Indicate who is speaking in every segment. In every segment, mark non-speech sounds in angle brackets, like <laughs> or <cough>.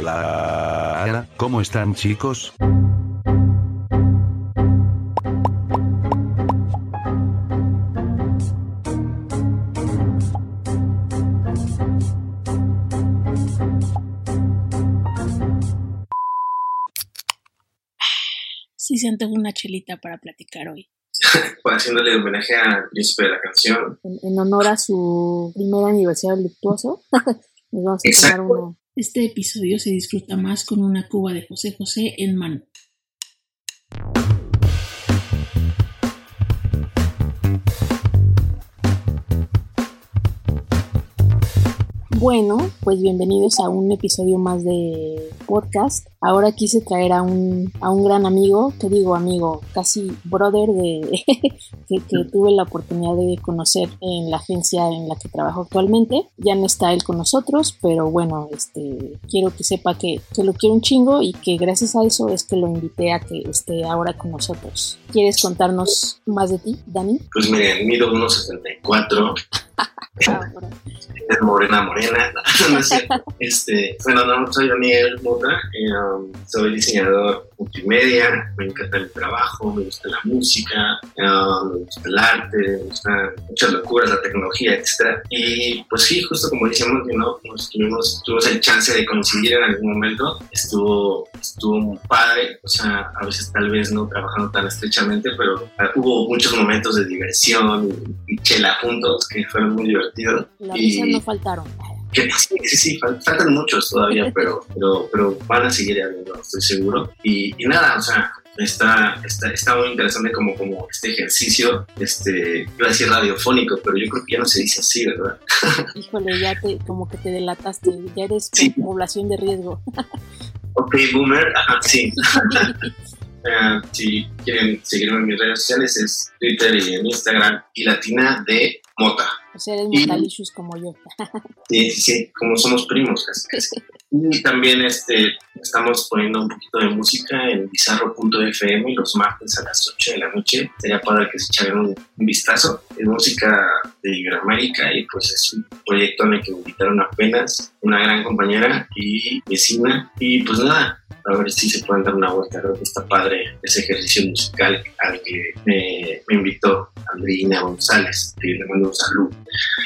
Speaker 1: Hola, ¿cómo están chicos?
Speaker 2: Sí se antoja una chelita para platicar hoy. <laughs>
Speaker 3: Pues haciéndole homenaje al príncipe de la canción.
Speaker 2: En, en honor a su primer aniversario luctuoso, <laughs> nos vamos a
Speaker 3: Exacto.
Speaker 2: tomar una. Este episodio se disfruta más con una cuba de José José en mano. Bueno, pues bienvenidos a un episodio más de podcast. Ahora quise traer a un, a un gran amigo, que digo amigo, casi brother de <laughs> que, que tuve la oportunidad de conocer en la agencia en la que trabajo actualmente. Ya no está él con nosotros, pero bueno, este quiero que sepa que, que lo quiero un chingo y que gracias a eso es que lo invité a que esté ahora con nosotros. ¿Quieres contarnos más de ti, Dani?
Speaker 3: Pues miren, mido 1.74, <laughs> es morena, morena. <laughs> No, es cierto. Este, bueno, no, soy Daniel Mota, eh, um, soy diseñador multimedia, me encanta mi trabajo, me gusta la música, eh, me gusta el arte, me gustan muchas locuras, la tecnología, etc. Y pues sí, justo como decíamos, ¿no? Nos tuvimos, tuvimos el chance de coincidir en algún momento, estuvo, estuvo muy padre, o sea, a veces tal vez no trabajando tan estrechamente, pero eh, hubo muchos momentos de diversión y, y chela juntos que fueron muy divertidos.
Speaker 2: Las
Speaker 3: Y-
Speaker 2: no faltaron.
Speaker 3: Que sí, sí, sí, fal- faltan muchos todavía, pero, pero, pero van a seguir habiendo, estoy seguro. Y, y nada, o sea, está, está, está muy interesante como, como este ejercicio, este, iba a decir radiofónico, pero yo creo que ya no se dice así, ¿verdad? <laughs>
Speaker 2: Híjole, ya te, como que te delataste, ya eres
Speaker 3: Sí.
Speaker 2: población de riesgo. <laughs>
Speaker 3: Ok, Boomer, ajá, sí. Eh, <laughs> si quieren seguirme en mis redes sociales es Twitter y en Instagram y Latina de Mota.
Speaker 2: Sea, eres
Speaker 3: Y-
Speaker 2: metalicious como yo. <laughs>
Speaker 3: Sí, sí, como somos primos casi. Y también este, estamos poniendo un poquito de música en bizarro.fm los martes a las 8 de la noche. Sería padre que se echaran un, vistazo. Es música de Iberoamérica y pues es un proyecto en el que me invitaron apenas una gran compañera y vecina. Y pues nada, a ver si se pueden dar una vuelta. Creo que está padre ese ejercicio musical al que me, me invitó Andrina González. Y le mando un saludo.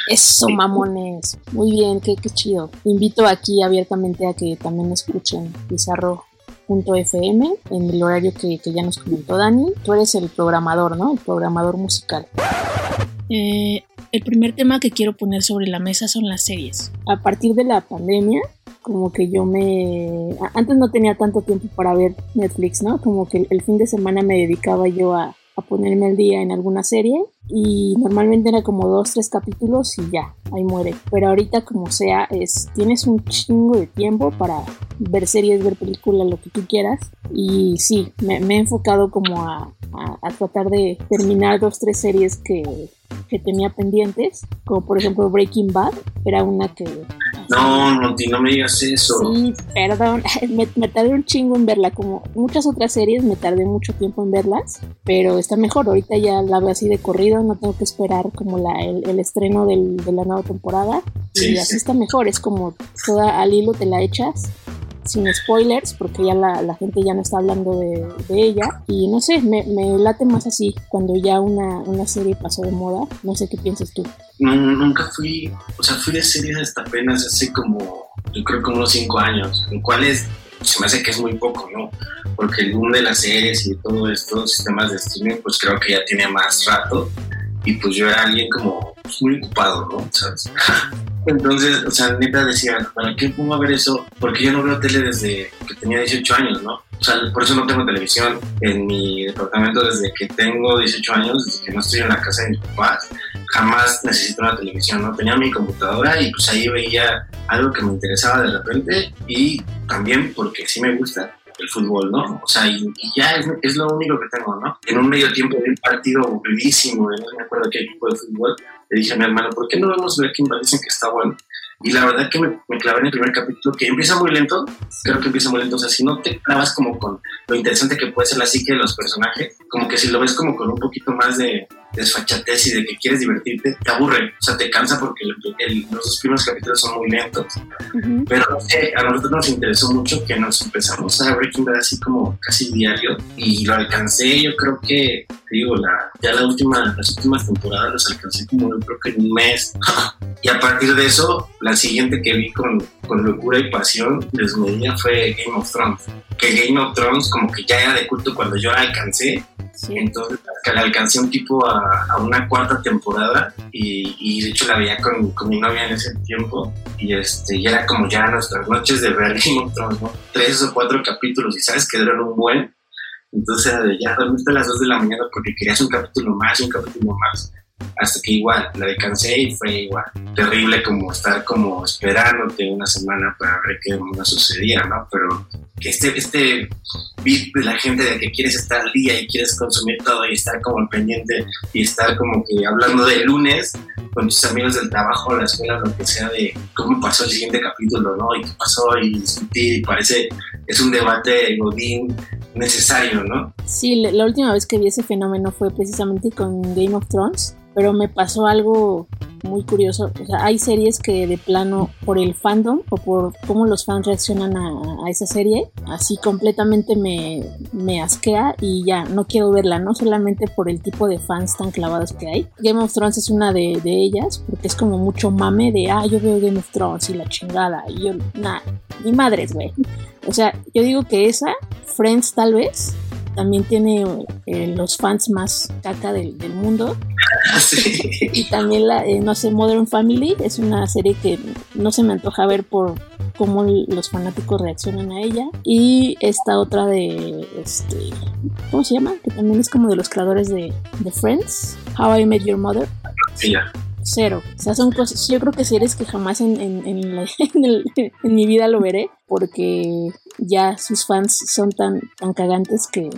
Speaker 2: Eso, mamones. Muy bien, qué, qué chido. Invito aquí abiertamente a que también escuchen Pizarro.fm en el horario que, que ya nos comentó Dani. Tú eres el programador, ¿no? El programador musical. Eh, el primer tema que quiero poner sobre la mesa son las series. A partir de la pandemia, como que yo me... Antes no tenía tanto tiempo para ver Netflix, ¿no? Como que el fin de semana me dedicaba yo a, a ponerme al día en alguna serie y normalmente era como dos, tres capítulos y ya, ahí muere. Pero ahorita como sea, es tienes un chingo de tiempo para ver series, ver películas, lo que tú quieras. Y sí, me, he enfocado como a, a- a tratar de terminar dos, tres series que, que tenía pendientes, como por ejemplo Breaking Bad, era una que...
Speaker 3: No, Monty, no me digas eso.
Speaker 2: Sí, perdón, <laughs> me, me tardé un chingo en verla, como muchas otras series me tardé mucho tiempo en verlas, pero está mejor, ahorita ya la veo así de corrido, no tengo que esperar como la, el, el estreno del- de la nueva temporada, y
Speaker 3: Sí,
Speaker 2: así
Speaker 3: sí.
Speaker 2: está mejor, es como toda al hilo te la echas, sin spoilers, porque ya la, gente ya no está hablando de, ella, y no sé, me, late más así, cuando ya una, una serie pasó de moda, no sé qué piensas tú.
Speaker 3: No, nunca fui, o sea, fui de series hasta apenas hace como, yo creo que unos cinco años, en cuales se me hace que es muy poco, ¿no? Porque el boom de las series y de todos estos sistemas de streaming, pues creo que ya tiene más rato y pues yo era alguien como muy ocupado, ¿no? <laughs> Entonces, o sea, neta decía, ¿para qué pongo a ver eso? Porque yo no veo tele desde que tenía 18 años, ¿no? O sea, por eso no tengo televisión en mi departamento desde que tengo 18 años, desde que no estoy en la casa de mis papás jamás necesito una televisión, ¿no? Tenía mi computadora y pues ahí veía algo que me interesaba de repente y también porque sí me gusta el fútbol, ¿no? O sea, y, ya es, lo único que tengo, ¿no? En un medio tiempo de un partido aburridísimo, no me acuerdo qué equipo de fútbol, le dije a mi hermano, ¿por qué no vemos Breaking Bad? Dicen que está bueno. Y la verdad que me, me clavé en el primer capítulo, que empieza muy lento, creo que empieza muy lento, o sea, si no te clavas como con lo interesante que puede ser la psique de los personajes, como que si lo ves como con un poquito más de, desfachatez y de que quieres divertirte, te aburre, o sea, te cansa porque los dos primeros capítulos son muy lentos. Pero no sé, a nosotros nos interesó mucho que nos empezamos a Breaking Bad así como casi diario y lo alcancé, yo creo que, digo, la, ya la última, las últimas temporadas las alcancé como yo creo que en un mes. <laughs> y a partir de eso, la siguiente que vi con, con locura y pasión desmedida fue Game of Thrones. Que Game of Thrones como que ya era de culto cuando yo la alcancé entonces la alcancé un tipo a, una cuarta temporada y, de hecho la veía con, mi novia en ese tiempo y, este, y era como ya nuestras noches de ver ¿no? Tres o cuatro capítulos y sabes que duran un buen. Entonces ya dormiste a las dos de la mañana porque querías un capítulo más y un capítulo más hasta que igual la descansé y fue igual terrible como estar como esperándote una semana para ver qué no sucedía, ¿no? Pero que este, este beat de la gente de que quieres estar al día y quieres consumir todo y estar como pendiente y estar como que hablando de lunes con tus amigos del trabajo, la escuela, lo que sea, de cómo pasó el siguiente capítulo, ¿no? Y qué pasó y discutir y parece, es un debate godín necesario, ¿no?
Speaker 2: Sí, la última vez que vi ese fenómeno fue precisamente con Game of Thrones pero me pasó algo muy curioso. O sea, hay series que de plano, por el fandom o por cómo los fans reaccionan a, esa serie, así completamente me, me, asquea y ya no quiero verla, no solamente por el tipo de fans tan clavados que hay. Game of Thrones es una de, de ellas, porque es como mucho mame de, ah, yo veo Game of Thrones y la chingada. Y yo, nada, ni madres, güey. O sea, yo digo que esa, Friends tal vez, también tiene eh, los fans más caca del, mundo. <laughs> Y también la, eh, no sé, Modern Family es una serie que no se me antoja ver por cómo los fanáticos reaccionan a ella. Y esta otra de, este, ¿cómo se llama? Que también es como de los creadores de, de Friends, How I Met Your Mother.
Speaker 3: Sí,
Speaker 2: cero. O sea, son cosas, yo creo que series que jamás en, en, <laughs> en, mi vida lo veré, porque ya sus fans son tan, tan cagantes que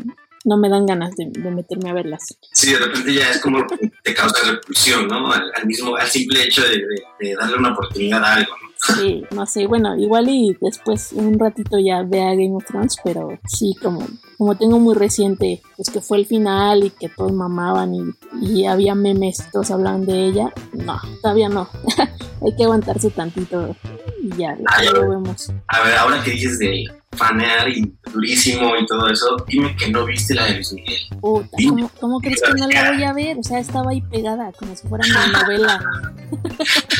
Speaker 2: no me dan ganas de, meterme a verlas.
Speaker 3: Sí, de repente ya es como te causa repulsión, ¿no? Al, mismo, al simple hecho de, de, darle una oportunidad a algo, ¿no?
Speaker 2: Sí, no sé, bueno, igual y después un ratito ya vea Game of Thrones, pero sí, como, como tengo muy reciente, pues que fue el final y que todos mamaban y, y había memes, todos hablaban de ella, no, todavía no, <laughs> hay que aguantarse tantito y ya, lo vemos.
Speaker 3: A ver, ahora que dices de fanear y durísimo y todo eso, dime que no viste la de Luis Miguel.
Speaker 2: Puta, ¿cómo, crees que no la voy a ver? O sea, estaba ahí pegada, como si fuera una novela. <laughs>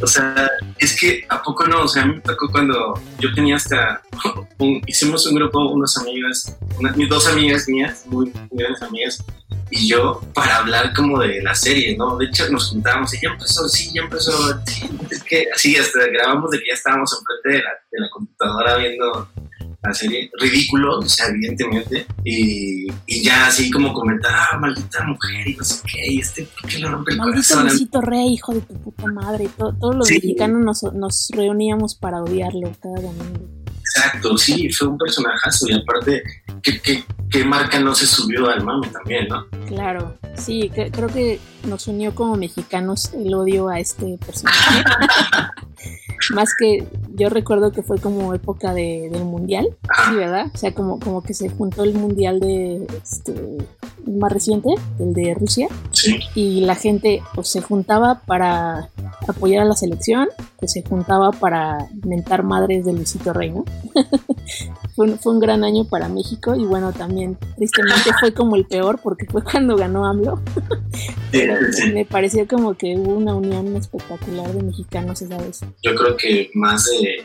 Speaker 3: O sea, es que a poco no, o sea, a mí me tocó cuando yo tenía hasta, <laughs> hicimos un grupo, unas amigas, mis dos amigas mías, muy, muy grandes amigas, y yo para hablar como de la serie, ¿no? De hecho nos juntábamos y ya empezó, sí, ya empezó, sí, es que así hasta grabamos de que ya estábamos enfrente de la, de la computadora viendo la serie, ridículo, o sea, evidentemente, y, y, ya así como comentar, ah, maldita mujer, y no sé qué, y este, ¿por qué le rompe el
Speaker 2: Maldito Luisito Rey, hijo de tu puta madre, todos los mexicanos nos, nos reuníamos para odiarlo cada domingo.
Speaker 3: Exacto, sí, fue un personajazo y aparte, ¿qué, qué, marca no se subió al mame también, no?
Speaker 2: Claro, sí, creo que nos unió como mexicanos el odio a este personaje. <laughs> Más que yo recuerdo que fue como época de, del mundial, sí, ¿verdad? O sea, como, como que se juntó el mundial de este más reciente, el de Rusia,
Speaker 3: sí.
Speaker 2: y la gente pues, se juntaba para apoyar a la selección, pues se juntaba para mentar madres de Luisito Rey, ¿no? <laughs> fue, fue, un gran año para México y bueno, también tristemente fue como el peor porque fue cuando ganó AMLO. me pareció como que hubo una unión espectacular de mexicanos esa vez.
Speaker 3: Yo creo que más de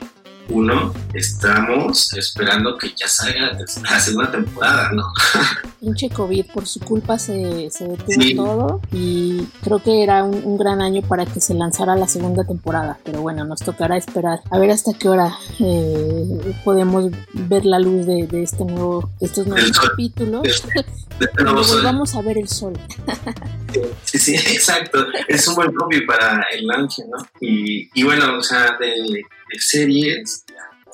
Speaker 3: uno, estamos esperando que ya salga la segunda temporada, ¿no? <laughs>
Speaker 2: Pinche COVID, por su culpa se, se detuvo todo y creo que era un, gran año para que se lanzara la segunda temporada, pero bueno, nos tocará esperar a ver hasta qué hora eh, podemos ver la luz de, este nuevo, estos nuevos capítulos. Volvamos a ver el sol.
Speaker 3: sí, sí, <laughs> exacto. Es un buen copy para el launch, ¿no? Y, y bueno, o sea, de series.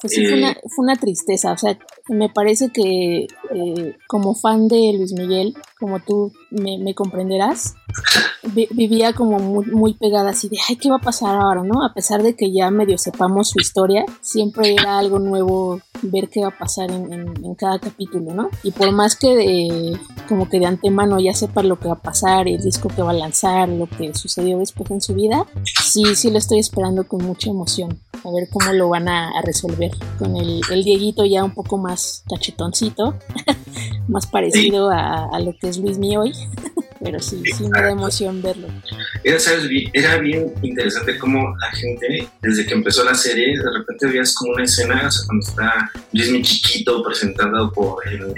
Speaker 2: Pues sí, fue, una, eh, fue, una, tristeza, o sea, me parece que eh, como fan de Luis Miguel, como tú me, comprenderás, vivía como muy, muy pegada así de, ay, ¿qué va a pasar ahora, no? A pesar de que ya medio sepamos su historia, siempre era algo nuevo ver qué va a pasar en, en, cada capítulo, ¿no? Y por más que de, como que de antemano ya sepa lo que va a pasar, el disco que va a lanzar, lo que sucedió después en su vida, sí, sí lo estoy esperando con mucha emoción. A ver cómo lo van a, resolver. Con el, Dieguito ya un poco más cachetoncito, <laughs> más parecido a, a, lo que es Luis Mi hoy. <laughs> Pero sí, sí me da emoción verlo.
Speaker 3: Era, ¿sabes? era bien interesante cómo la gente, desde que empezó la serie, de repente veías como una escena, o sea, cuando está Luis mi chiquito presentado por el,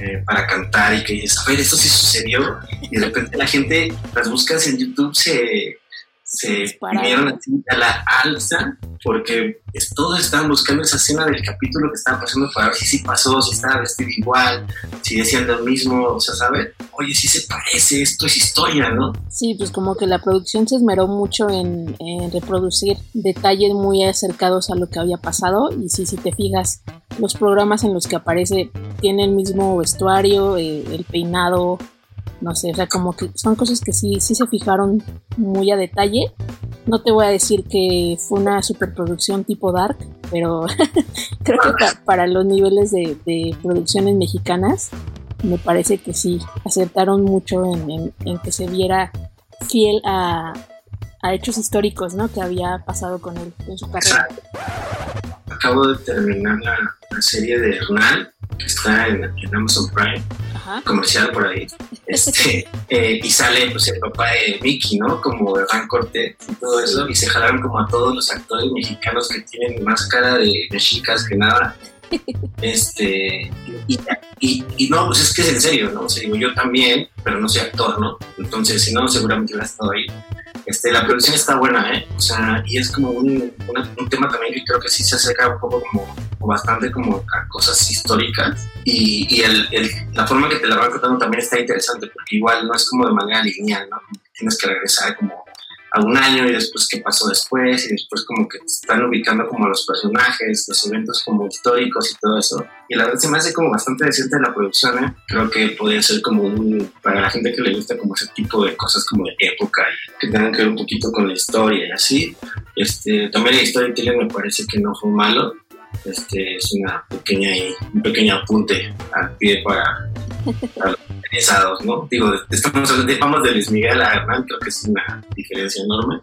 Speaker 3: eh, para cantar y que dices, a ver, esto sí sucedió. Y de repente la gente, las buscas en YouTube se se vinieron así a la alza porque todos estaban buscando esa escena del capítulo que estaba pasando para ver si sí pasó, si estaba vestido igual, si decían lo mismo, o sea, ¿sabes? Oye, si se parece, esto es historia, ¿no?
Speaker 2: Sí, pues como que la producción se esmeró mucho en, reproducir detalles muy acercados a lo que había pasado y sí, si te fijas, los programas en los que aparece tienen el mismo vestuario, eh, el peinado, no sé, o sea, como que son cosas que sí, sí se fijaron muy a detalle. No te voy a decir que fue una superproducción tipo Dark, pero <laughs> creo que para los niveles de, producciones mexicanas, me parece que sí, acertaron mucho en, que se viera fiel a, hechos históricos, ¿no? Que había pasado con él en su carrera.
Speaker 3: Acabo de terminar la, serie de Hernán, está en Amazon Prime comercial por ahí. <laughs> Este, eh, y sale pues el papá de Mickey, ¿no? Como Hernán Cortés y todo eso. Y se jalaron como a todos los actores mexicanos que tienen más cara de, chicas que nada. <laughs> Este, y, y, no, pues es que es en serio, ¿no? O sea, digo, yo también, pero no soy actor, ¿no? Entonces, si no, seguramente hubiera estado ahí. Este, la producción está buena, ¿eh? O sea, y es como un, un, tema también que creo que sí se acerca un poco como, bastante como a cosas históricas y, y el, el, la forma que te la van contando también está interesante porque igual no es como de manera lineal, ¿no? Tienes que regresar como a un año y después qué pasó después y después como que están ubicando como los personajes, los eventos como históricos y todo eso. Y la verdad se me hace como bastante decente la producción, ¿eh? Creo que podría ser como un, para la gente que le gusta como ese tipo de cosas como de época y que tengan que ver un poquito con la historia y así. Este, también la historia de me parece que no fue malo. Este, es una pequeña, un pequeño apunte al pie para ¿no? Digo, estamos hablando de Luis Miguel a Hernán, creo que es una diferencia enorme,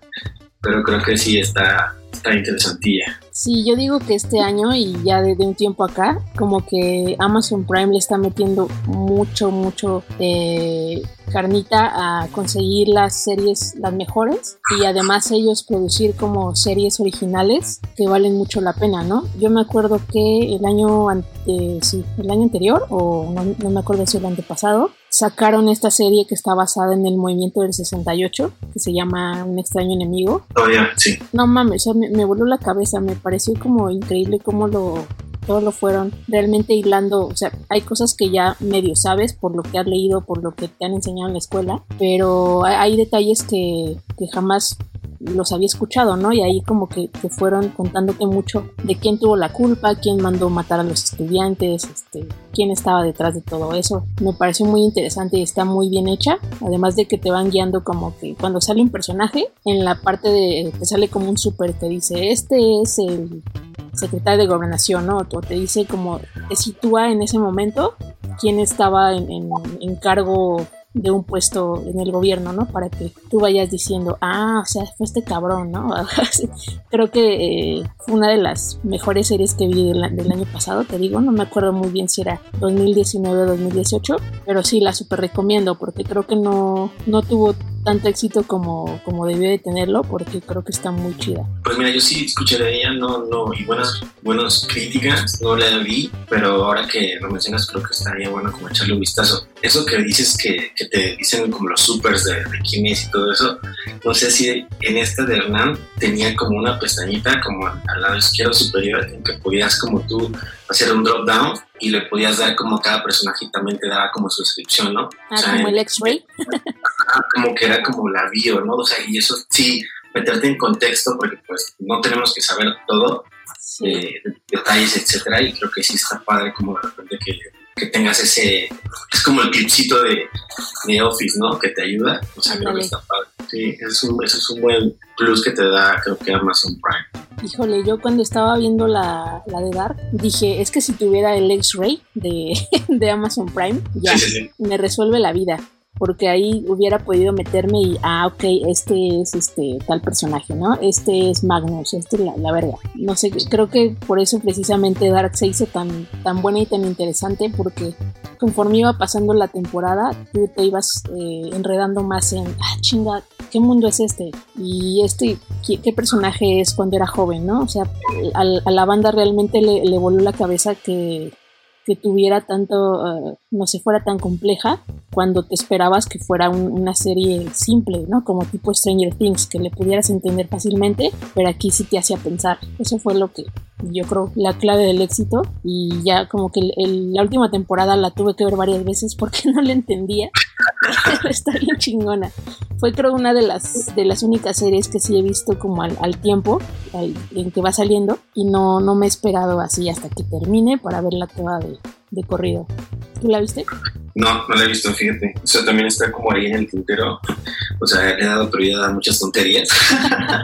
Speaker 3: pero creo que sí está, está interesantilla.
Speaker 2: Sí, yo digo que este año y ya desde un tiempo acá, como que Amazon Prime le está metiendo mucho, mucho eh, carnita a conseguir las series las mejores y además ellos producir como series originales que valen mucho la pena, ¿no? Yo me acuerdo que el año, sí, el año anterior, o no, no me acuerdo si el antepasado, sacaron esta serie que está basada en el movimiento del 68, que se llama Un extraño enemigo.
Speaker 3: Oh, sí.
Speaker 2: No mames, me, me, voló la cabeza, me pareció como increíble cómo lo todo lo fueron realmente hilando, o sea, hay cosas que ya medio sabes por lo que has leído, por lo que te han enseñado en la escuela, pero hay, detalles que, que jamás los había escuchado, ¿no? Y ahí como que, que, fueron contándote mucho de quién tuvo la culpa, quién mandó matar a los estudiantes, este, quién estaba detrás de todo eso. Me pareció muy interesante y está muy bien hecha, además de que te van guiando como que cuando sale un personaje, en la parte de, te sale como un súper que dice, este es el secretario de gobernación, ¿no? O te dice como, te sitúa en ese momento quién estaba en, en, en cargo de un puesto en el gobierno, ¿no? Para que tú vayas diciendo, ah, o sea, fue este cabrón, ¿no? <laughs> Creo que eh, fue una de las mejores series que vi del, año pasado, te digo, no me acuerdo muy bien si era 2019 o 2018, pero sí la super recomiendo porque creo que no, no tuvo tanto éxito como, como debió de tenerlo porque creo que está muy chida.
Speaker 3: Pues mira, yo sí escuché de ella, no, no, y buenas, buenas críticas, no la vi, pero ahora que lo mencionas creo que estaría bueno como echarle un vistazo. Eso que dices que, que te dicen como los supers de, de y todo eso, no sé si en esta de Hernán tenía como una pestañita como al lado izquierdo superior en que podías como tú hacer un drop down y le podías dar como cada personaje también te daba como su descripción, ¿no?
Speaker 2: Ah, como el X-Ray.
Speaker 3: como que era como la bio, ¿no? O sea, y eso sí, meterte en contexto porque pues no tenemos que saber todo, eh, detalles, etcétera, y creo que sí está padre como de repente que, que tengas ese, es como el clipcito de, de Office, ¿no? Que te ayuda, o sea, creo que está padre. Sí, es un, eso es un buen plus que te da, creo que Amazon Prime.
Speaker 2: Híjole, yo cuando estaba viendo la, la de Dark, dije, es que si tuviera el X-Ray de, <laughs> de Amazon Prime, ya
Speaker 3: Sí, sí, sí.
Speaker 2: me resuelve la vida. Porque ahí hubiera podido meterme y, ah, ok, este es este tal personaje, ¿no? Este es Magnus, este es la, la verga. No sé, creo que por eso precisamente Dark se hizo tan, tan buena y tan interesante, porque conforme iba pasando la temporada, tú te ibas eh, enredando más en, ah, chinga, ¿qué mundo es este? Y este, ¿qué, qué personaje es cuando era joven, no? O sea, a, a la banda realmente le, le voló la cabeza que, que tuviera tanto, eh, no sé, fuera tan compleja cuando te esperabas que fuera un- una serie simple, ¿no? Como tipo Stranger Things, que le pudieras entender fácilmente, pero aquí sí te hacía pensar. Eso fue lo que yo creo la clave del éxito y ya como que el- la última temporada la tuve que ver varias veces porque <laughs> no la entendía. <laughs> Está bien chingona. Fue creo una de las de las únicas series que sí he visto como al, al tiempo al- en que va saliendo y no, no me he esperado así hasta que termine para verla toda de, de corrido. ¿Tú la viste?
Speaker 3: No, no la he visto, fíjate. Eso también está como ahí en el tintero. O sea, le he dado prioridad a muchas tonterías.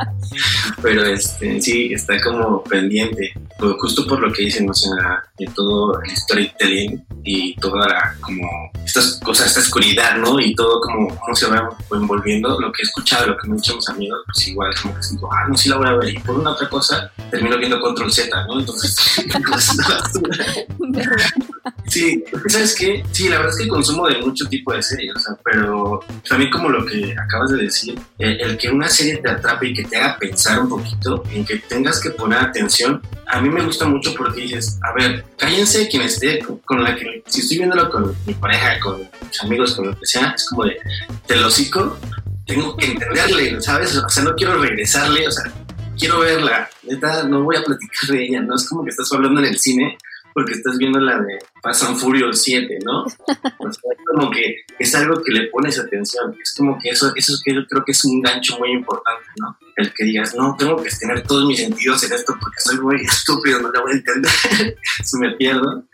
Speaker 3: <laughs> Pero este, sí, está como pendiente. Pues justo por lo que dicen, o sea, de todo el storytelling y toda la, como, estas cosas, esta oscuridad, ¿no? Y todo como, cómo se va envolviendo. Lo que he escuchado, lo que me han dicho mis amigos, pues igual como que digo, ah, no, sí la voy a ver. Y por una otra cosa, termino viendo Control Z, ¿no? Entonces, <laughs> <laughs> Sí, ¿sabes qué? Sí, la verdad es que consumo de mucho tipo de series, pero también como lo que acabas de decir, el, el que una serie te atrape y que te haga pensar un poquito, en que tengas que poner atención, a mí me gusta mucho porque dices, a ver, cállense quien esté con, la que, si estoy viéndolo con mi pareja, con mis amigos, con lo que sea, es como de, te lo hocico, tengo que entenderle, ¿sabes? O sea, no quiero regresarle, o sea, quiero verla, neta, no voy a platicar de ella, no es como que estás hablando en el cine porque estás viendo la de Fast and Furious 7, ¿no? <laughs> O sea, como que es algo que le pones atención, es como que eso, eso es que yo creo que es un gancho muy importante, ¿no? El que digas, no, tengo que tener todos mis sentidos en esto porque soy muy <laughs> estúpido, no lo voy a entender, <laughs> si me pierdo.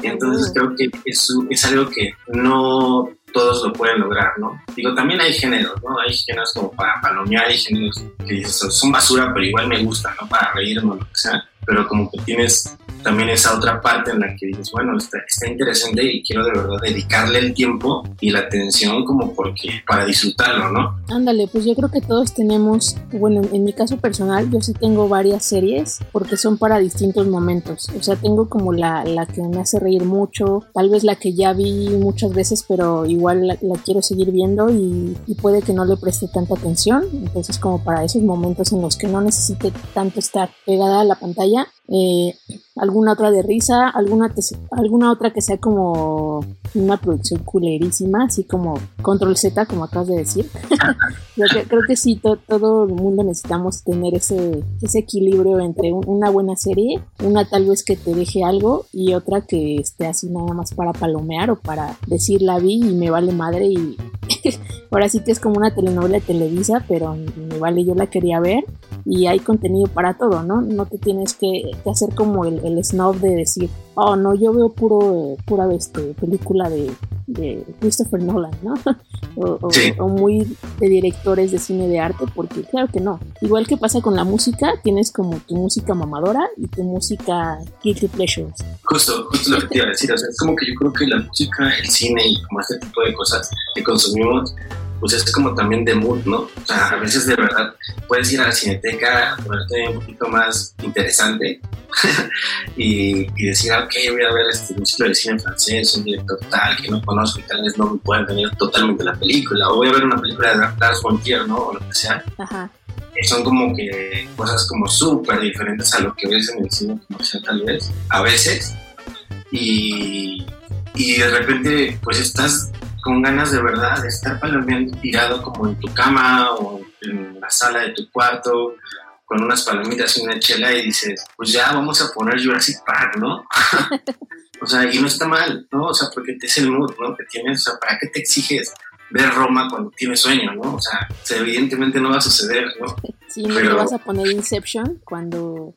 Speaker 3: Y entonces creo que es, es algo que no todos lo pueden lograr, ¿no? Digo, también hay géneros, ¿no? Hay géneros como para palomear, hay géneros que son basura, pero igual me gustan, ¿no? Para reírme o lo que sea. Pero como que tienes también esa otra parte en la que dices, bueno, está, está interesante y quiero de verdad dedicarle el tiempo y la atención como porque, para disfrutarlo, ¿no?
Speaker 2: Ándale, pues yo creo que todos tenemos, bueno, en mi caso personal, yo sí tengo varias series porque son para distintos momentos. O sea, tengo como la, la que me hace reír mucho, tal vez la que ya vi muchas veces, pero igual la, la quiero seguir viendo y, y, puede que no le preste tanta atención. Entonces, como para esos momentos en los que no necesite tanto estar pegada a la pantalla, eh, alguna otra de risa, alguna, alguna otra que sea como una producción culerísima, así como Control Z, como acabas de decir. <laughs> creo, que, creo que sí, to, todo el mundo necesitamos tener ese, ese equilibrio entre un, una buena serie, una tal vez que te deje algo y otra que esté así nada más para palomear o para decir la vi y me vale madre y <laughs> ahora sí que es como una telenovela de Televisa, pero me vale, yo la quería ver y hay contenido para todo, ¿no? No te tienes que, que hacer como el, el, snob de decir, oh, no, yo veo puro, pura este, película de, de Christopher Nolan, ¿no? <laughs> o, o,
Speaker 3: sí.
Speaker 2: o, muy de directores de cine de arte, porque claro que no. Igual que pasa con la música, tienes como tu música mamadora y tu música guilty pleasures.
Speaker 3: Justo, justo lo que te iba a decir, o sea, es como que yo creo que la música, el cine y como este tipo de cosas que consumimos, pues es como también de mood, ¿no? O sea, a veces de verdad puedes ir a la cineteca, ponerte un poquito más interesante <laughs> y, y, decir, ok, voy a ver este un ciclo de cine francés, un director tal que no conozco y tal vez no me pueda entender totalmente la película, o voy a ver una película de Lars von Trier, ¿no? O lo que sea.
Speaker 2: Ajá.
Speaker 3: Son como que cosas como súper diferentes a lo que ves en el cine comercial tal vez, a veces. Y, y de repente pues estás con ganas de verdad de estar palomeando tirado como en tu cama o en la sala de tu cuarto con unas palomitas y una chela y dices, pues ya vamos a poner Jurassic Park, ¿no? <laughs> o sea, y no está mal, ¿no? O sea, porque es el mood, ¿no? Que tienes, o sea, ¿para qué te exiges ver Roma cuando tienes sueño, ¿no? O sea, evidentemente no va a suceder, ¿no?
Speaker 2: Sí, no Pero... te vas a poner Inception cuando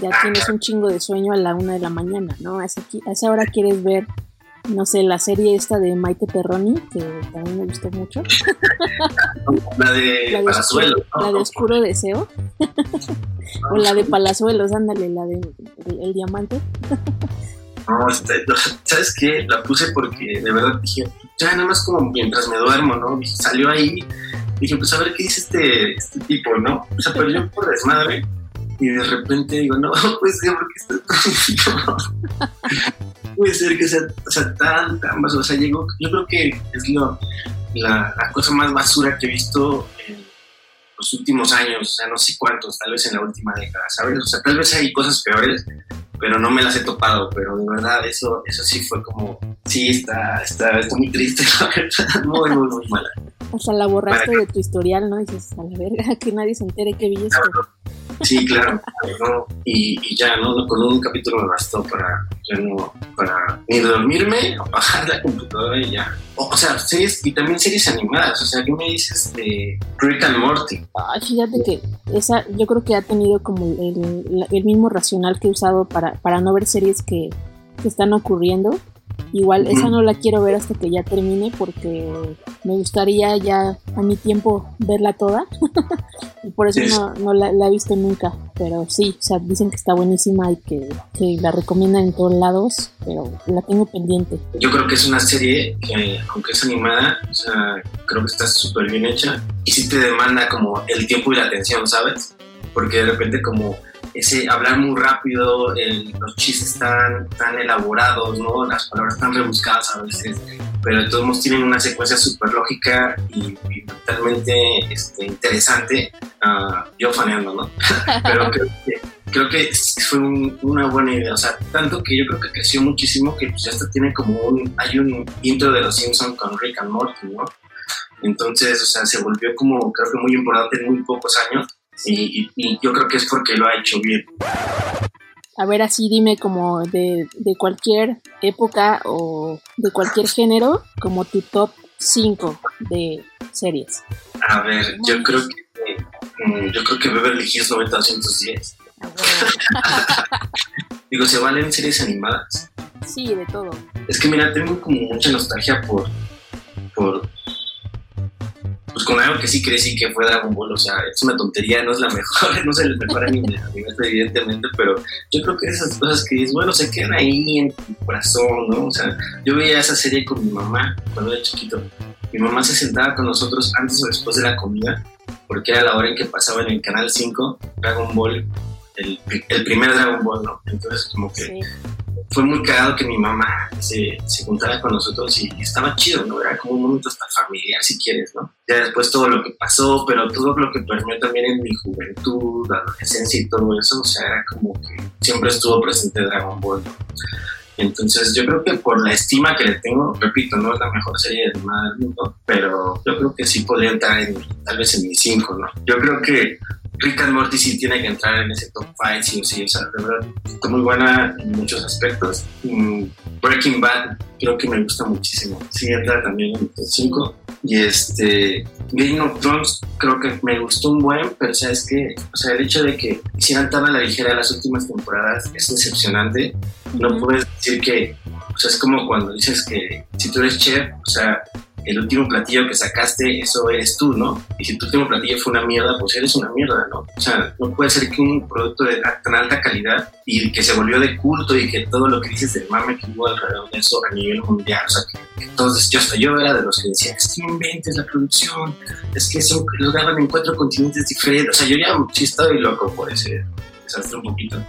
Speaker 2: ya tienes un chingo de sueño a la una de la mañana, ¿no? A esa, a esa hora quieres ver no sé, la serie esta de Maite Perroni, que también me gustó mucho. <laughs>
Speaker 3: la de, la de Palazuelos.
Speaker 2: La de Oscuro Deseo. <laughs> o la de Palazuelos, ándale, la de El, Diamante. <laughs>
Speaker 3: no, este, ¿sabes qué? La puse porque de verdad dije, ya nada más como mientras me duermo, ¿no? salió ahí, dije, pues a ver qué dice este, este tipo, ¿no? O sea, pero yo por desmadre y de repente digo, no, pues ser porque está puede ser que sea, o sea, tan, tan basura. O sea, llegó, yo creo que es lo, la, la, cosa más basura que he visto en los últimos años, o sea, no sé cuántos, tal vez en la última década, ¿sabes? O sea, tal vez hay cosas peores, pero no me las he topado, pero de verdad eso, eso sí fue como, sí, está, está, está muy triste, <laughs> la verdad, muy, muy, muy mala.
Speaker 2: O sea, la borraste de tu historial, ¿no? Y dices, a la verga, que nadie se entere que vi esto.
Speaker 3: Sí, claro, y, ya, ¿no? Con un capítulo me bastó para, ya no, para ni dormirme, apagar la computadora y ya. O, sea, series, y también series animadas, o sea, ¿qué me dices de Rick and Morty?
Speaker 2: Ay, fíjate que esa, yo creo que ha tenido como el, el mismo racional que he usado para, para no ver series que, que están ocurriendo Igual esa no la quiero ver hasta que ya termine porque me gustaría ya a mi tiempo verla toda. <laughs> y por eso no, no la, he visto nunca. Pero sí, o sea, dicen que está buenísima y que, que, la recomiendan en todos lados, pero la tengo pendiente.
Speaker 3: Yo creo que es una serie que, aunque es animada, o sea, creo que está súper bien hecha y sí te demanda como el tiempo y la atención, ¿sabes? Porque de repente como ese hablar muy rápido, los chistes tan, tan elaborados, ¿no? Las palabras tan rebuscadas a veces, pero todos tienen una secuencia súper lógica y, totalmente este, interesante. Uh, yo faneando, ¿no? <laughs> pero creo que, fue una buena idea, o sea, tanto que yo creo que creció muchísimo que pues ya hasta tiene como un, hay un intro de los Simpsons con Rick and Morty, ¿no? Entonces, o sea, se volvió como, creo que muy importante en muy pocos años y, yo creo que es porque lo ha hecho bien.
Speaker 2: A ver, así dime como de, de cualquier época o de cualquier género, como tu top 5 de series.
Speaker 3: A ver, yo creo que mm, yo creo que Beverly Hills 90210. <laughs> Digo, ¿se valen series animadas?
Speaker 2: Sí, de todo.
Speaker 3: Es que mira, tengo como mucha nostalgia por, por pues con algo que sí crecí que fue Dragon Ball, o sea, es una tontería, no es la <laughs> mejor, no es el mejor anime, evidentemente, pero yo creo que esas cosas que es bueno, se quedan ahí en tu corazón, ¿no? O sea, yo veía esa serie con mi mamá cuando era chiquito. Mi mamá se sentaba con nosotros antes o después de la comida, porque era la hora en que pasaba en el canal 5 Dragon Ball, el, el primer Dragon Ball, ¿no? Entonces, como que fue muy cagado que mi mamá se, se juntara con nosotros y, estaba chido, ¿no? Era como un momento hasta familiar, si quieres, ¿no? Ya después todo lo que pasó, pero todo lo que permeó también en mi juventud, adolescencia y todo eso, o sea, era como que siempre estuvo presente Dragon Ball, ¿no? Entonces yo creo que por la estima que le tengo, repito, no es la mejor serie del mundo, pero yo creo que sí podría entrar en, tal vez en mi 5, ¿no? Yo creo que Rick and Morty sí tiene que entrar en ese top 5, sí o sí, o sea, de verdad, está muy buena en muchos aspectos. Mm, Breaking Bad creo que me gusta muchísimo, sí entra también en el top 5. Y este, Game of Thrones creo que me gustó un buen, pero sabes que, o sea, el hecho de que hicieran tan a la ligera las últimas temporadas es decepcionante. No puedes decir que, o sea, es como cuando dices que si tú eres chef, o sea, el último platillo que sacaste, eso eres tú, ¿no? Y si tu último platillo fue una mierda, pues eres una mierda, ¿no? O sea, no puede ser que un producto de tan alta calidad y que se volvió de culto y que todo lo que dices del mame que hubo alrededor de eso a nivel mundial, o sea, que, entonces yo hasta yo era de los que decía, es que inventes la producción, es que eso lo daban en cuatro continentes diferentes, o sea, yo ya sí estoy loco por ese desastre un poquito.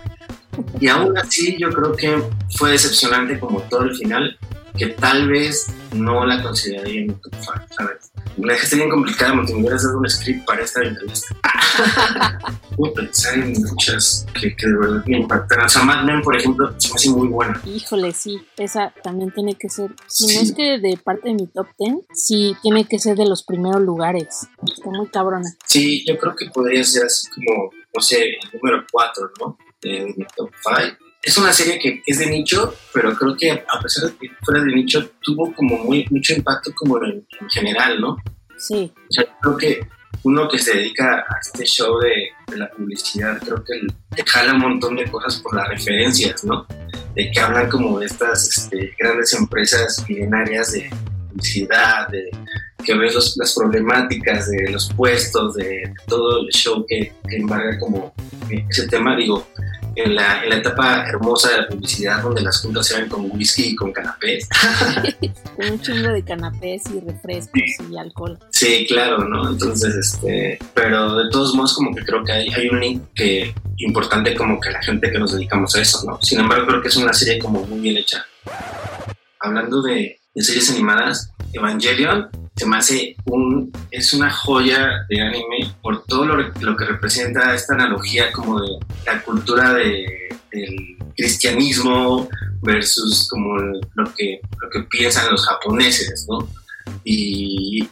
Speaker 3: Y aún así yo creo que fue decepcionante como todo el final, que tal vez no la consideraría en top fan, ¿sabes? Me dejaste bien complicada, me hubieras dado un script para esta entrevista. <laughs> Puedo pensar en muchas que, que, de verdad me impactaron. O sea, Mad Men, por ejemplo, se me hace muy buena.
Speaker 2: Híjole, sí, esa también tiene que ser, si no es que de parte de mi top 10, sí tiene que ser de los primeros lugares. Está muy cabrona.
Speaker 3: Sí, yo creo que podría ser así como, no sé, el número 4, ¿no? De, mi top 5 es una serie que es de nicho, pero creo que a pesar de que fuera de nicho, tuvo como muy, mucho impacto como en, general, ¿no?
Speaker 2: Sí.
Speaker 3: O sea, creo que uno que se dedica a este show de, la publicidad, creo que te jala un montón de cosas por las referencias, ¿no? de que hablan como de estas este, grandes empresas milenarias de publicidad, de que ves las problemáticas de los puestos, de todo el show que, que embarga como ese tema, digo, en la, en la, etapa hermosa de la publicidad donde las juntas se ven con whisky y con canapés. <laughs>
Speaker 2: con un chingo de canapés y refrescos y alcohol.
Speaker 3: Sí, claro, ¿no? Entonces, este, pero de todos modos como que creo que hay, hay un link que importante como que la gente que nos dedicamos a eso, ¿no? Sin embargo, creo que es una serie como muy bien hecha. Hablando de, de series animadas, Evangelion se me hace un, es una joya de anime por todo lo, lo que representa esta analogía como de la cultura de, del cristianismo versus como lo que, lo que piensan los japoneses, ¿no? Y,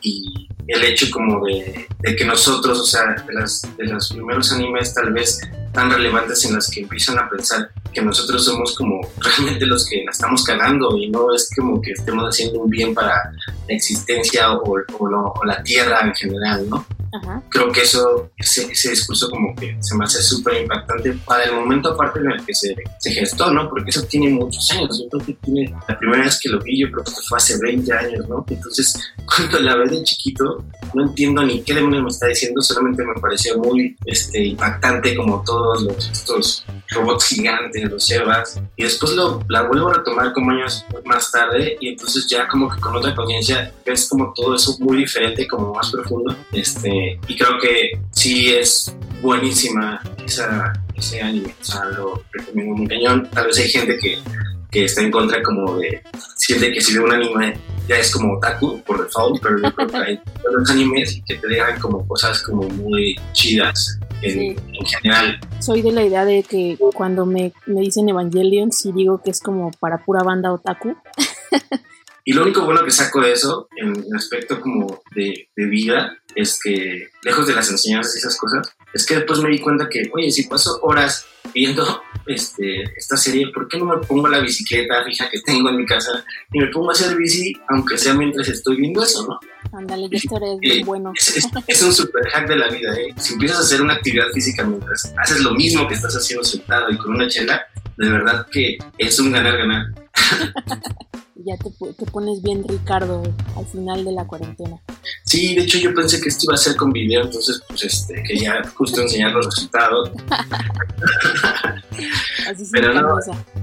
Speaker 3: el hecho como de, de, que nosotros, o sea, de, las, de los primeros animes tal vez tan relevantes en las que empiezan a pensar que nosotros somos como <laughs> realmente los que la estamos cagando y no es como que estemos haciendo un bien para la existencia o, lo, o la tierra en general, ¿no? Creo que eso, ese, discurso como que se me hace súper impactante para el momento aparte en el que se, gestó, ¿no? Porque eso tiene muchos años. Yo creo que tiene, la primera vez que lo vi, yo creo que fue hace 20 años, ¿no? Entonces, <laughs> cuando la ves de chiquito, no entiendo ni qué demonios me está diciendo, solamente me pareció muy este, impactante como todos los, estos robots gigantes, los Evas, y después lo, la vuelvo a retomar como años más tarde, y entonces ya como que con otra conciencia ves como todo eso muy diferente, como más profundo, este, y creo que sí es buenísima esa, ese anime, o sea, lo recomiendo muy cañón, tal vez hay gente que, que está en contra como de, siente que si ve un anime ya es como otaku por default, pero yo creo que hay otros animes que te dejan como cosas como muy chidas en, sí. en, general.
Speaker 2: Soy de la idea de que cuando me, me dicen Evangelion, sí digo que es como para pura banda otaku. <laughs>
Speaker 3: Y lo único bueno que saco de eso, en el aspecto como de, de, vida, es que, lejos de las enseñanzas y esas cosas, es que después me di cuenta que, oye, si paso horas viendo <laughs> este, esta serie, ¿por qué no me pongo la bicicleta fija que tengo en mi casa y me pongo a hacer bici, aunque sea mientras estoy viendo eso, ¿no?
Speaker 2: Ándale, eres bueno.
Speaker 3: Es, es, es, un super hack de la vida, ¿eh? Si empiezas a hacer una actividad física mientras haces lo mismo que estás haciendo sentado y con una chela, de verdad que es un ganar-ganar. <laughs>
Speaker 2: ya te, te, pones bien Ricardo al final de la cuarentena.
Speaker 3: Sí, de hecho yo pensé que esto iba a ser con video, entonces pues este, que ya justo enseñar los resultados. <laughs>
Speaker 2: Así Pero no.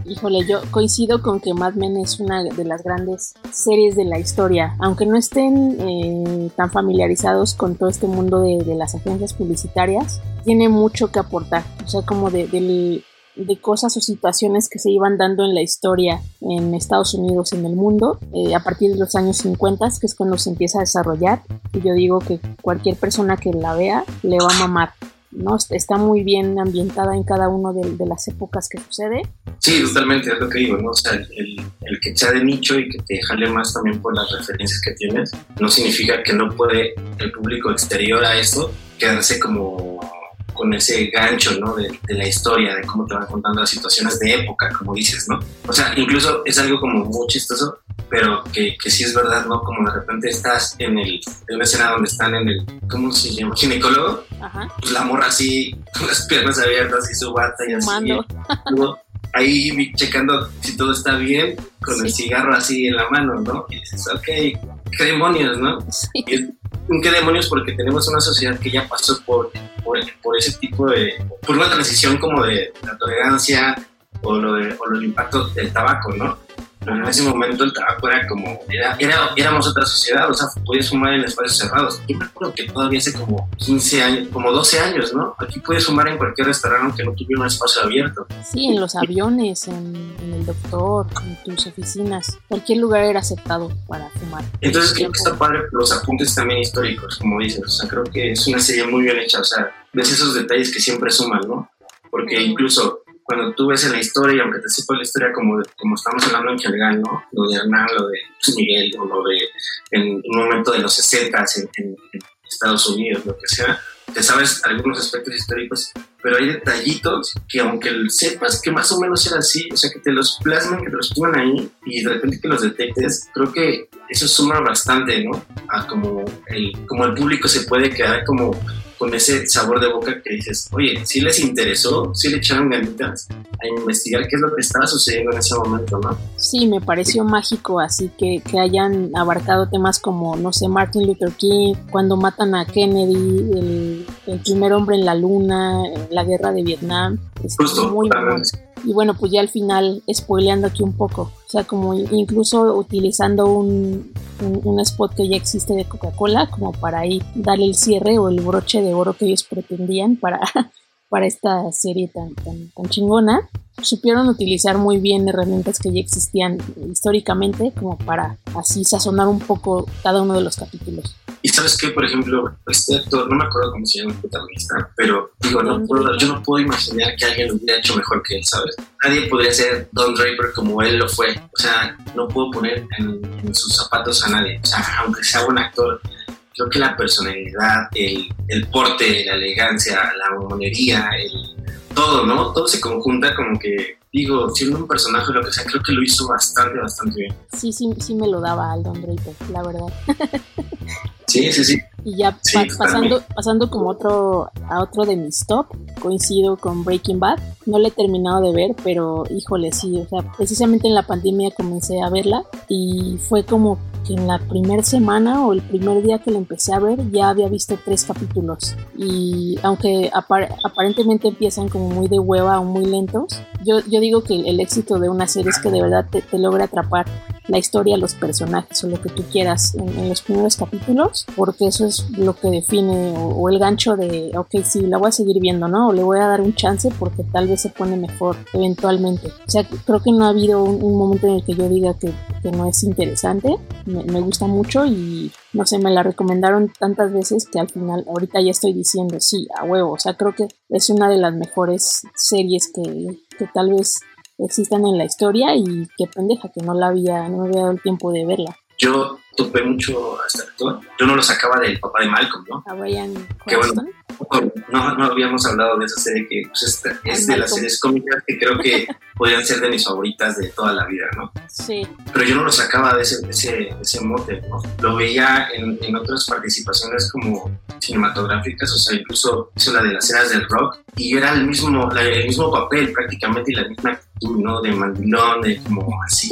Speaker 2: Híjole, yo coincido con que Mad Men es una de las grandes series de la historia, aunque no estén eh, tan familiarizados con todo este mundo de, de, las agencias publicitarias, tiene mucho que aportar, o sea, como de, del de cosas o situaciones que se iban dando en la historia en Estados Unidos, en el mundo, eh, a partir de los años 50, que es cuando se empieza a desarrollar. Y yo digo que cualquier persona que la vea le va a mamar. ¿no? Está muy bien ambientada en cada una de, de, las épocas que sucede.
Speaker 3: Sí, totalmente, es lo que digo, ¿no? O sea, el, el, que sea de nicho y que te jale más también por las referencias que tienes, no significa que no puede el público exterior a esto quedarse como con ese gancho, ¿no? De, de, la historia, de cómo te van contando las situaciones de época, como dices, ¿no? O sea, incluso es algo como muy chistoso, pero que, que sí es verdad, ¿no? Como de repente estás en, el, en una escena donde están en el, ¿cómo se llama? Ginecólogo. Ajá. Pues la morra así, con las piernas abiertas y su bata y así. Luego, ahí checando si todo está bien, con sí. el cigarro así en la mano, ¿no? Y dices, ok, qué demonios, ¿no? Sí. Qué demonios porque tenemos una sociedad que ya pasó por, por, por, ese tipo de, por una transición como de la tolerancia o, lo de, o el impacto del tabaco, ¿no? Pero en ese momento el tabaco era como, era, era, éramos otra sociedad, o sea, podías fumar en espacios cerrados. Yo me acuerdo que todavía hace como 15 años, como 12 años, ¿no? Aquí puedes fumar en cualquier restaurante aunque no tuviera un espacio abierto.
Speaker 2: Sí, en los aviones, en, en el doctor, en tus oficinas, cualquier lugar era aceptado para fumar.
Speaker 3: Entonces creo que está padre los apuntes también históricos, como dices, o sea, creo que es una serie muy bien hecha, o sea, ves esos detalles que siempre suman, ¿no? Porque incluso cuando tú ves en la historia, y aunque te sepa la historia como, como estamos hablando en general, ¿no? Lo de Hernán, lo de Miguel, o lo de en un momento de los 60 en, en, en, Estados Unidos, lo que sea, te sabes algunos aspectos históricos, pero hay detallitos que aunque sepas que más o menos era así, o sea, que te los plasmen, que te los pongan ahí y de repente que los detectes, creo que eso suma bastante, ¿no? A como el, como el público se puede quedar como con ese sabor de boca que dices, oye, si les interesó, si le echaron ganitas a investigar qué es lo que estaba sucediendo en ese momento, ¿no?
Speaker 2: Sí, me pareció mágico, así que, que hayan abarcado temas como, no sé, Martin Luther King, cuando matan a Kennedy, el, primer hombre en la luna, la guerra de Vietnam.
Speaker 3: Justo, muy bueno.
Speaker 2: Y bueno, pues ya al final, spoileando aquí un poco, o sea, como incluso utilizando un, un, spot que ya existe de Coca-Cola, como para ahí darle el cierre o el broche de oro que ellos pretendían para, <laughs> para esta serie tan, tan, tan chingona. Supieron utilizar muy bien herramientas que ya existían históricamente, como para así sazonar un poco cada uno de los capítulos.
Speaker 3: Y sabes que, por ejemplo, este actor, no me acuerdo cómo se llama el protagonista, pero digo, no puedo, yo no puedo imaginar que alguien lo hubiera hecho mejor que él, ¿sabes? Nadie podría ser Don Draper como él lo fue. O sea, no puedo poner en, sus zapatos a nadie. O sea, aunque sea un actor, creo que la personalidad, el, el porte, la elegancia, la monería, el, todo, ¿no? Todo se conjunta como que digo, siendo un personaje lo que sea, creo que lo hizo bastante, bastante bien.
Speaker 2: Sí, sí, sí me lo daba al Don Draper, la verdad.
Speaker 3: Sí, sí, sí.
Speaker 2: Y ya pasando, pasando como otro, a otro de mis top, coincido con Breaking Bad. No la he terminado de ver, pero híjole, sí, o sea, precisamente en la pandemia comencé a verla y fue como que en la primera semana o el primer día que la empecé a ver ya había visto tres capítulos. Y aunque aparentemente empiezan como muy de hueva o muy lentos, yo, yo digo que el, éxito de una serie es que de verdad te, te logra atrapar la historia, los personajes o lo que tú quieras en, los primeros capítulos, porque eso es lo que define o, el gancho de, ok, sí, la voy a seguir viendo, ¿no? O le voy a dar un chance porque tal vez se pone mejor eventualmente. O sea, creo que no ha habido un, momento en el que yo diga que, que no es interesante, me, me, gusta mucho y no sé, me la recomendaron tantas veces que al final ahorita ya estoy diciendo sí, a huevo, o sea, creo que es una de las mejores series que, que tal vez existan en la historia y qué pendeja que no la había, no había dado el tiempo de verla.
Speaker 3: Yo topé mucho a este actor. Yo no lo sacaba del papá de Malcolm, ¿no?
Speaker 2: A Brian
Speaker 3: que bueno, no, no habíamos hablado de esa serie que pues, es, de las series cómicas que creo que <laughs> podrían ser de mis favoritas de toda la vida, ¿no?
Speaker 2: Sí.
Speaker 3: Pero yo no lo sacaba de ese, ese, ese mote, ¿no? Lo veía en, en, otras participaciones como cinematográficas, o sea, incluso hizo la de las eras del rock y era el mismo, el mismo papel prácticamente y la misma actitud, ¿no? De mandilón, de como así.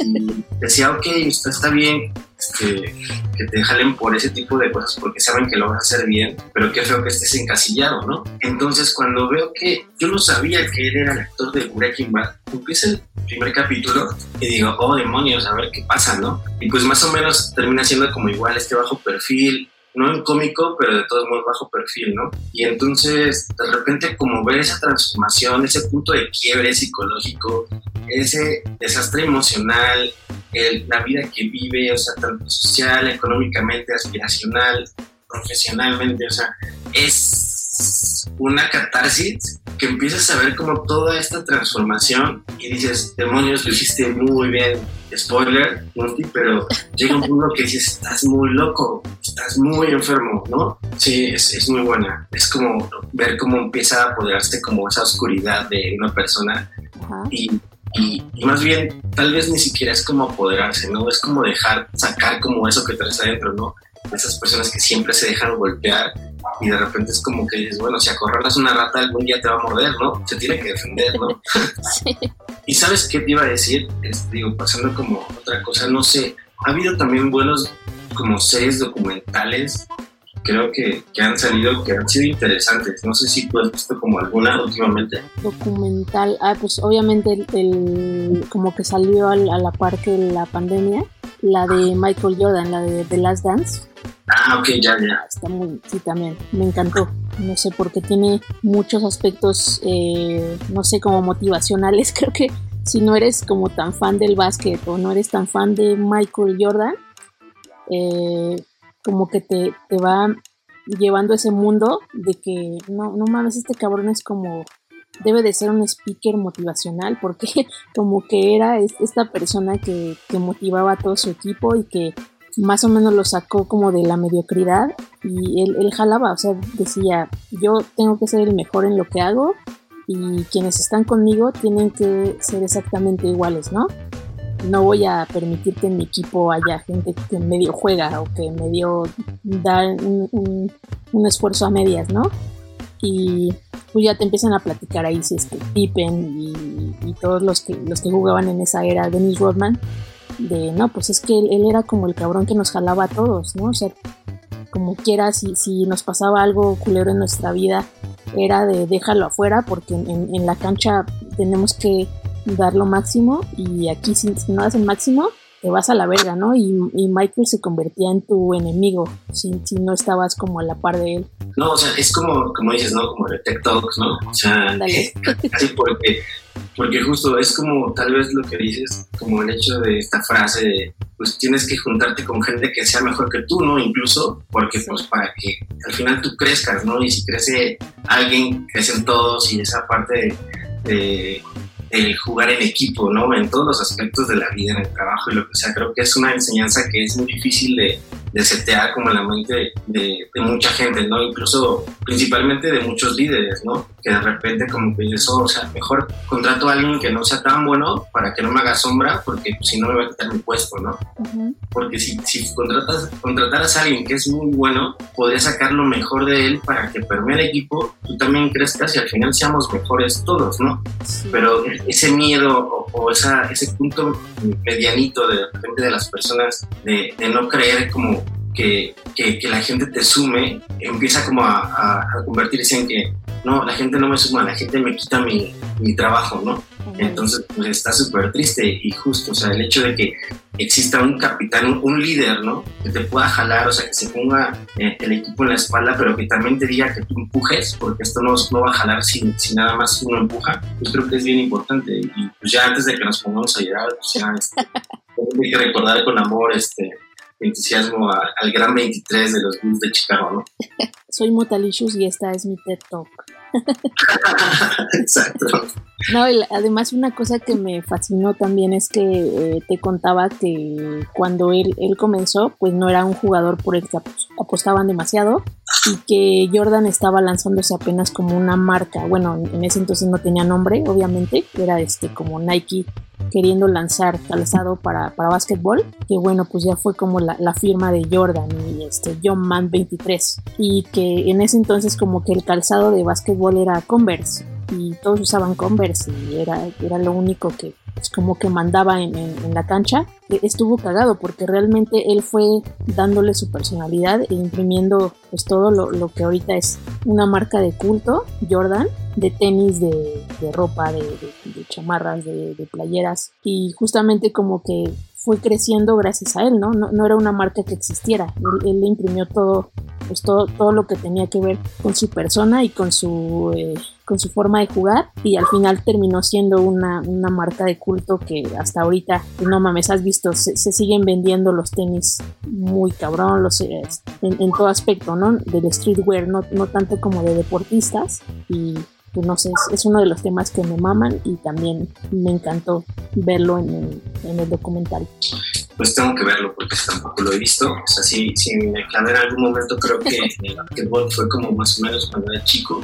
Speaker 3: Decía, ok, está, está bien, que, que, te jalen por ese tipo de cosas porque saben que lo vas a hacer bien, pero qué feo que estés encasillado, ¿no? Entonces, cuando veo que yo no sabía que él era el actor de Breaking Bad, empieza el primer capítulo y digo, oh demonios, a ver qué pasa, ¿no? Y pues más o menos termina siendo como igual este bajo perfil, no en cómico, pero de todos modos bajo perfil, ¿no? Y entonces, de repente, como ver esa transformación, ese punto de quiebre psicológico, ese desastre emocional, la vida que vive, o sea, tanto social, económicamente, aspiracional, profesionalmente, o sea, es una catarsis que empiezas a ver como toda esta transformación y dices, demonios, lo hiciste muy bien. Spoiler, pero llega un punto que dices, estás muy loco, estás muy enfermo, ¿no? Sí, es, es muy buena. Es como ver cómo empieza a apoderarse como esa oscuridad de una persona y y, más bien tal vez ni siquiera es como apoderarse, ¿no? Es como dejar sacar como eso que traes adentro, ¿no? Esas personas que siempre se dejan golpear y de repente es como que dices, bueno, si acorralas una rata algún día te va a morder, ¿no? Se tiene que defender, ¿no? <laughs> Sí. y sabes qué te iba a decir, digo, pasando como otra cosa, no sé, ha habido también buenos como series documentales creo que, que, han salido, que han sido interesantes. No sé si tú has visto como alguna últimamente.
Speaker 2: Documental, ah, pues obviamente el, como que salió a la par que la pandemia, la de Michael Jordan, la de The Last Dance.
Speaker 3: Ah, ok, ya, ya.
Speaker 2: Está muy, sí, también, me encantó. No sé, porque tiene muchos aspectos, eh, no sé, como motivacionales. <laughs> Creo que si no eres como tan fan del básquet o no eres tan fan de Michael Jordan, eh, como que te, te va llevando ese mundo de que no, no mames, este cabrón es como debe de ser un speaker motivacional porque <laughs> como que era esta persona que, que, motivaba a todo su equipo y que más o menos lo sacó como de la mediocridad y él, él jalaba, o sea, decía, yo tengo que ser el mejor en lo que hago y quienes están conmigo tienen que ser exactamente iguales, ¿no? no voy a permitir que en mi equipo haya gente que medio juega o que medio da un, esfuerzo a medias, ¿no? y pues ya te empiezan a platicar ahí este Pippen y, y, todos los que los que jugaban en esa era Dennis Rodman de no pues es que él, era como el cabrón que nos jalaba a todos no o sea como quiera si, si nos pasaba algo culero en nuestra vida era de déjalo afuera porque en, en la cancha tenemos que dar lo máximo y aquí si, no das el máximo te vas a la verga, ¿no? Y, Michael se convertía en tu enemigo si, si, no estabas como a la par de él.
Speaker 3: No, o sea, es como, como dices, ¿no? Como de ¿no? O sea, <laughs> casi porque, porque justo es como tal vez lo que dices, como el hecho de esta frase de, pues tienes que juntarte con gente que sea mejor que tú, ¿no? Incluso, porque pues para que al final tú crezcas, ¿no? Y si crece alguien, crecen todos y esa parte de el jugar en equipo, ¿no? En todos los aspectos de la vida, en el trabajo y lo que sea. Creo que es una enseñanza que es muy difícil de, de setear como en la mente de, mucha gente, ¿no? Incluso principalmente de muchos líderes, ¿no? Que de repente como que eso, o sea, mejor contrato a alguien que no sea tan bueno para que no me haga sombra, porque si no me va a quitar mi puesto, ¿no? Porque si, si contratas, contrataras a alguien que es muy bueno, podría sacar lo mejor de él para que permee el equipo, tú también crezcas y al final seamos mejores todos, ¿no? Pero ese miedo o, esa, ese punto medianito de repente de las personas de, de no creer como que, que, la gente te sume, empieza como a, a, convertirse en que no, la gente no me suma, la gente me quita mi, mi trabajo, ¿no? Entonces, pues está súper triste y justo, o sea, el hecho de que exista un capitán, un, líder, ¿no? Que te pueda jalar, o sea, que se ponga eh, el equipo en la espalda, pero que también te diga que tú empujes, porque esto no, no va a jalar si, si, nada más uno empuja. Pues creo que es bien importante. Y pues ya antes de que nos pongamos a llorar, pues ya este, <laughs> hay que recordar con amor este entusiasmo al gran 23 de los Bulls de Chicago, ¿no? <laughs>
Speaker 2: Soy Motalicious y esta es mi TED Talk. <laughs>
Speaker 3: Exacto.
Speaker 2: No, además una cosa que me fascinó también es que eh, te contaba que cuando él, él comenzó, pues no era un jugador por el que apostaban demasiado y que Jordan estaba lanzándose apenas como una marca. Bueno, en ese entonces no tenía nombre, obviamente, era este como Nike queriendo lanzar calzado para, para básquetbol, que bueno, pues ya fue como la, firma de Jordan y este John Man 23, y que en ese entonces como que el calzado de básquetbol era Converse, y todos usaban Converse y era, era lo único que pues, como que mandaba en, en, la cancha. E, estuvo cagado porque realmente él fue dándole su personalidad e imprimiendo pues todo lo, lo que ahorita es una marca de culto, Jordan, de tenis, de, ropa, de, chamarras, de, playeras. Y justamente como que fue creciendo gracias a él, ¿no? No, no era una marca que existiera, él, le imprimió todo, pues todo, todo lo que tenía que ver con su persona y con su eh, con su forma de jugar. Y al final terminó siendo una, una marca de culto que hasta ahorita, no mames, has visto, se, siguen vendiendo los tenis muy cabrón, los, en, en, todo aspecto, ¿no? Del streetwear, no, no tanto como de deportistas. Y pues no sé, es, uno de los temas que me maman y también me encantó verlo en el, en el documental.
Speaker 3: Pues tengo que verlo porque tampoco lo he visto. O sea, si, si me clavé en algún momento, creo que el basketball fue como más o menos cuando era chico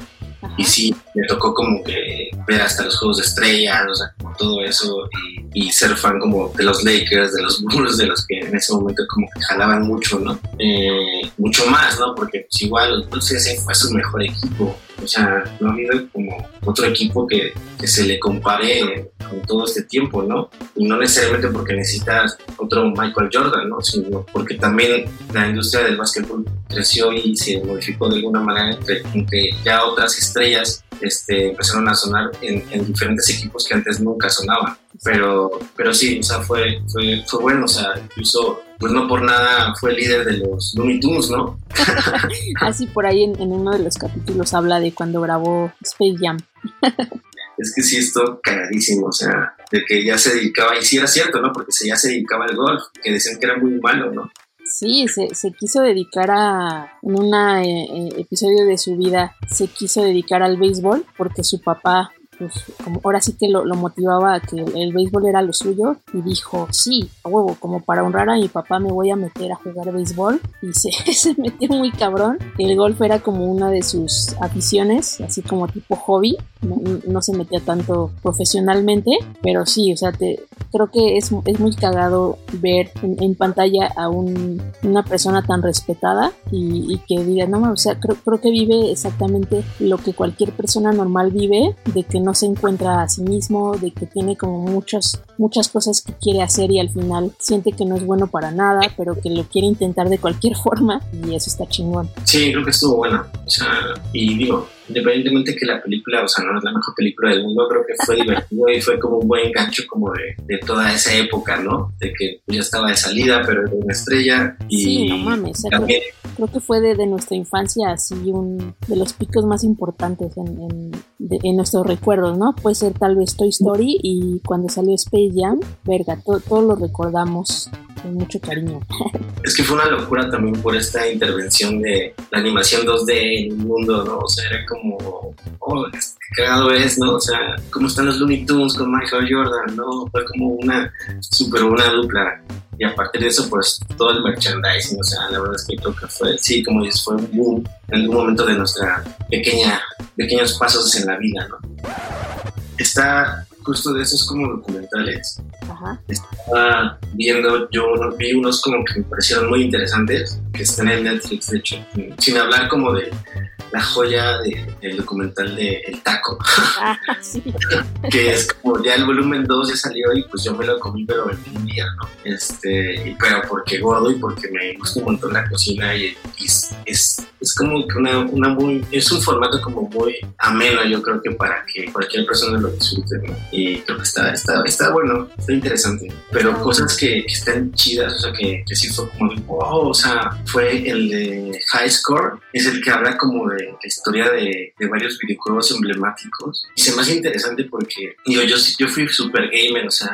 Speaker 3: y sí, me tocó como que ver hasta los juegos de estrellas, o sea, como todo eso, y, ser fan como de los Lakers, de los <laughs> Bulls, de los que en ese momento como que jalaban mucho, ¿no? Eh, mucho más, ¿no? Porque pues igual los Bulls ese fue su mejor equipo. O sea, no ha habido como otro equipo que, se le compare con todo este tiempo, ¿no? Y no necesariamente porque necesitas otro Michael Jordan, ¿no? Sino porque también la industria del básquetbol creció y se modificó de alguna manera entre, ya otras estrellas este, empezaron a sonar en, diferentes equipos que antes nunca sonaban. Pero, pero sí, o sea, fue, fue, fue bueno, o sea, incluso, pues no por nada fue líder de los Looney Tunes, ¿no? <laughs>
Speaker 2: Así por ahí en, en, uno de los capítulos habla de cuando grabó Space Jam. <laughs>
Speaker 3: es que sí, esto cagadísimo, o sea, de que ya se dedicaba, y sí era cierto, ¿no? Porque ya se dedicaba al golf, que decían que era muy malo, ¿no?
Speaker 2: Sí, se, se quiso dedicar a, en un eh, eh, episodio de su vida, se quiso dedicar al béisbol porque su papá pues como ahora sí que lo, motivaba a que el, béisbol era lo suyo y dijo, sí, a huevo, como para honrar a mi papá me voy a meter a jugar béisbol y se, <laughs> se metió muy cabrón. El golf era como una de sus aficiones, así como tipo hobby, no, se metía tanto profesionalmente, pero sí, o sea, te, creo que es, es muy cagado ver en, pantalla a una persona tan respetada y, que diga, no, o sea, creo, creo que vive exactamente lo que cualquier persona normal vive, de que no se encuentra a sí mismo, de que tiene como muchas, muchas cosas que quiere hacer y al final siente que no es bueno para nada, pero que lo quiere intentar de cualquier <laughs> forma y eso está chingón.
Speaker 3: Sí, creo que estuvo bueno. O sea, y digo, independientemente que la película, o sea, no es la mejor película del mundo, creo que fue <laughs> divertido y fue como un buen gancho como de, de toda esa época, ¿no? De que ya estaba de salida, pero era una estrella y
Speaker 2: sí, no mames, también... creo, que fue de, de, nuestra infancia así un de los picos más importantes en, en, en, nuestros recuerdos, ¿no? Puede ser tal vez Toy Story y cuando salió Space Jam, verga, todos lo recordamos con mucho cariño.
Speaker 3: Es que fue una locura también por esta intervención de la animación 2D en el mundo, ¿no? O sea, era como, oh, qué cagado es, ¿no? O sea, cómo están los Looney Tunes con Michael Jordan, ¿no? Fue como una súper buena dupla. Y a partir de eso, pues todo el merchandising, o sea, la verdad es que creo que fue, sí, como dices, fue un boom en algún momento de nuestra pequeña, pequeños pasos en la vida, ¿no? Está justo de esos como documentales. Estaba viendo, yo vi unos como que me parecieron muy interesantes, que están en Netflix, de hecho, sin hablar como de la joya del documental de El Taco. Ah, <laughs> que es como ya el volumen 2 ya salió y pues yo me lo comí pero en un día, ¿no? Este, pero porque gordo y porque me gusta un montón la cocina y, es, es, como que una, una, muy, es un formato como muy ameno yo creo que para que cualquier persona lo disfrute, ¿no? Y creo que está, está, está bueno, está interesante, pero cosas que, están chidas, o sea, que, que sí fue como, wow, o sea, fue el de High Score, es el que habla como de la historia de, de, varios videojuegos emblemáticos. Y se me hace interesante porque, digo, yo, yo fui super gamer, o sea,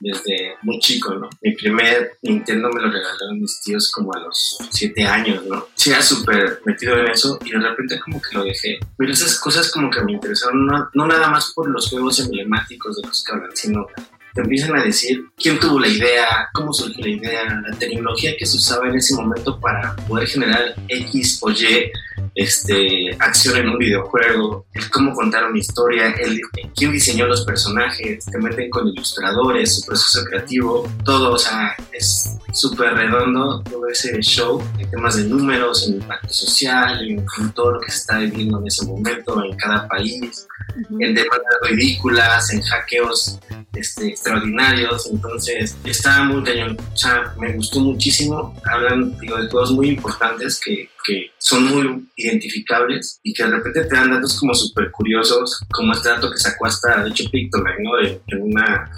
Speaker 3: desde muy chico, ¿no? Mi primer Nintendo me lo regalaron mis tíos como a los 7 años, ¿no? Sí, era súper metido en eso y de repente como que lo dejé. Pero esas cosas como que me interesaron, no, no nada más por los juegos emblemáticos de los que hablan, sino te empiezan a decir quién tuvo la idea, cómo surgió la idea, la tecnología que se usaba en ese momento para poder generar X o Y este, acción en un videojuego, el cómo contar una historia, el, quién diseñó los personajes, te meten con ilustradores, su proceso creativo, todo, o sea, es súper redondo todo ese show en temas de números, en impacto social, en, todo lo que se está viviendo en ese momento en cada país, en demandas ridículas, en hackeos este, extraordinarios, entonces está muy cañón, o sea, me gustó muchísimo, hablan digo, de cosas muy importantes que, que son muy identificables y que de repente te dan datos como súper curiosos, como este dato que sacó hasta, de hecho, ¿no? De, una,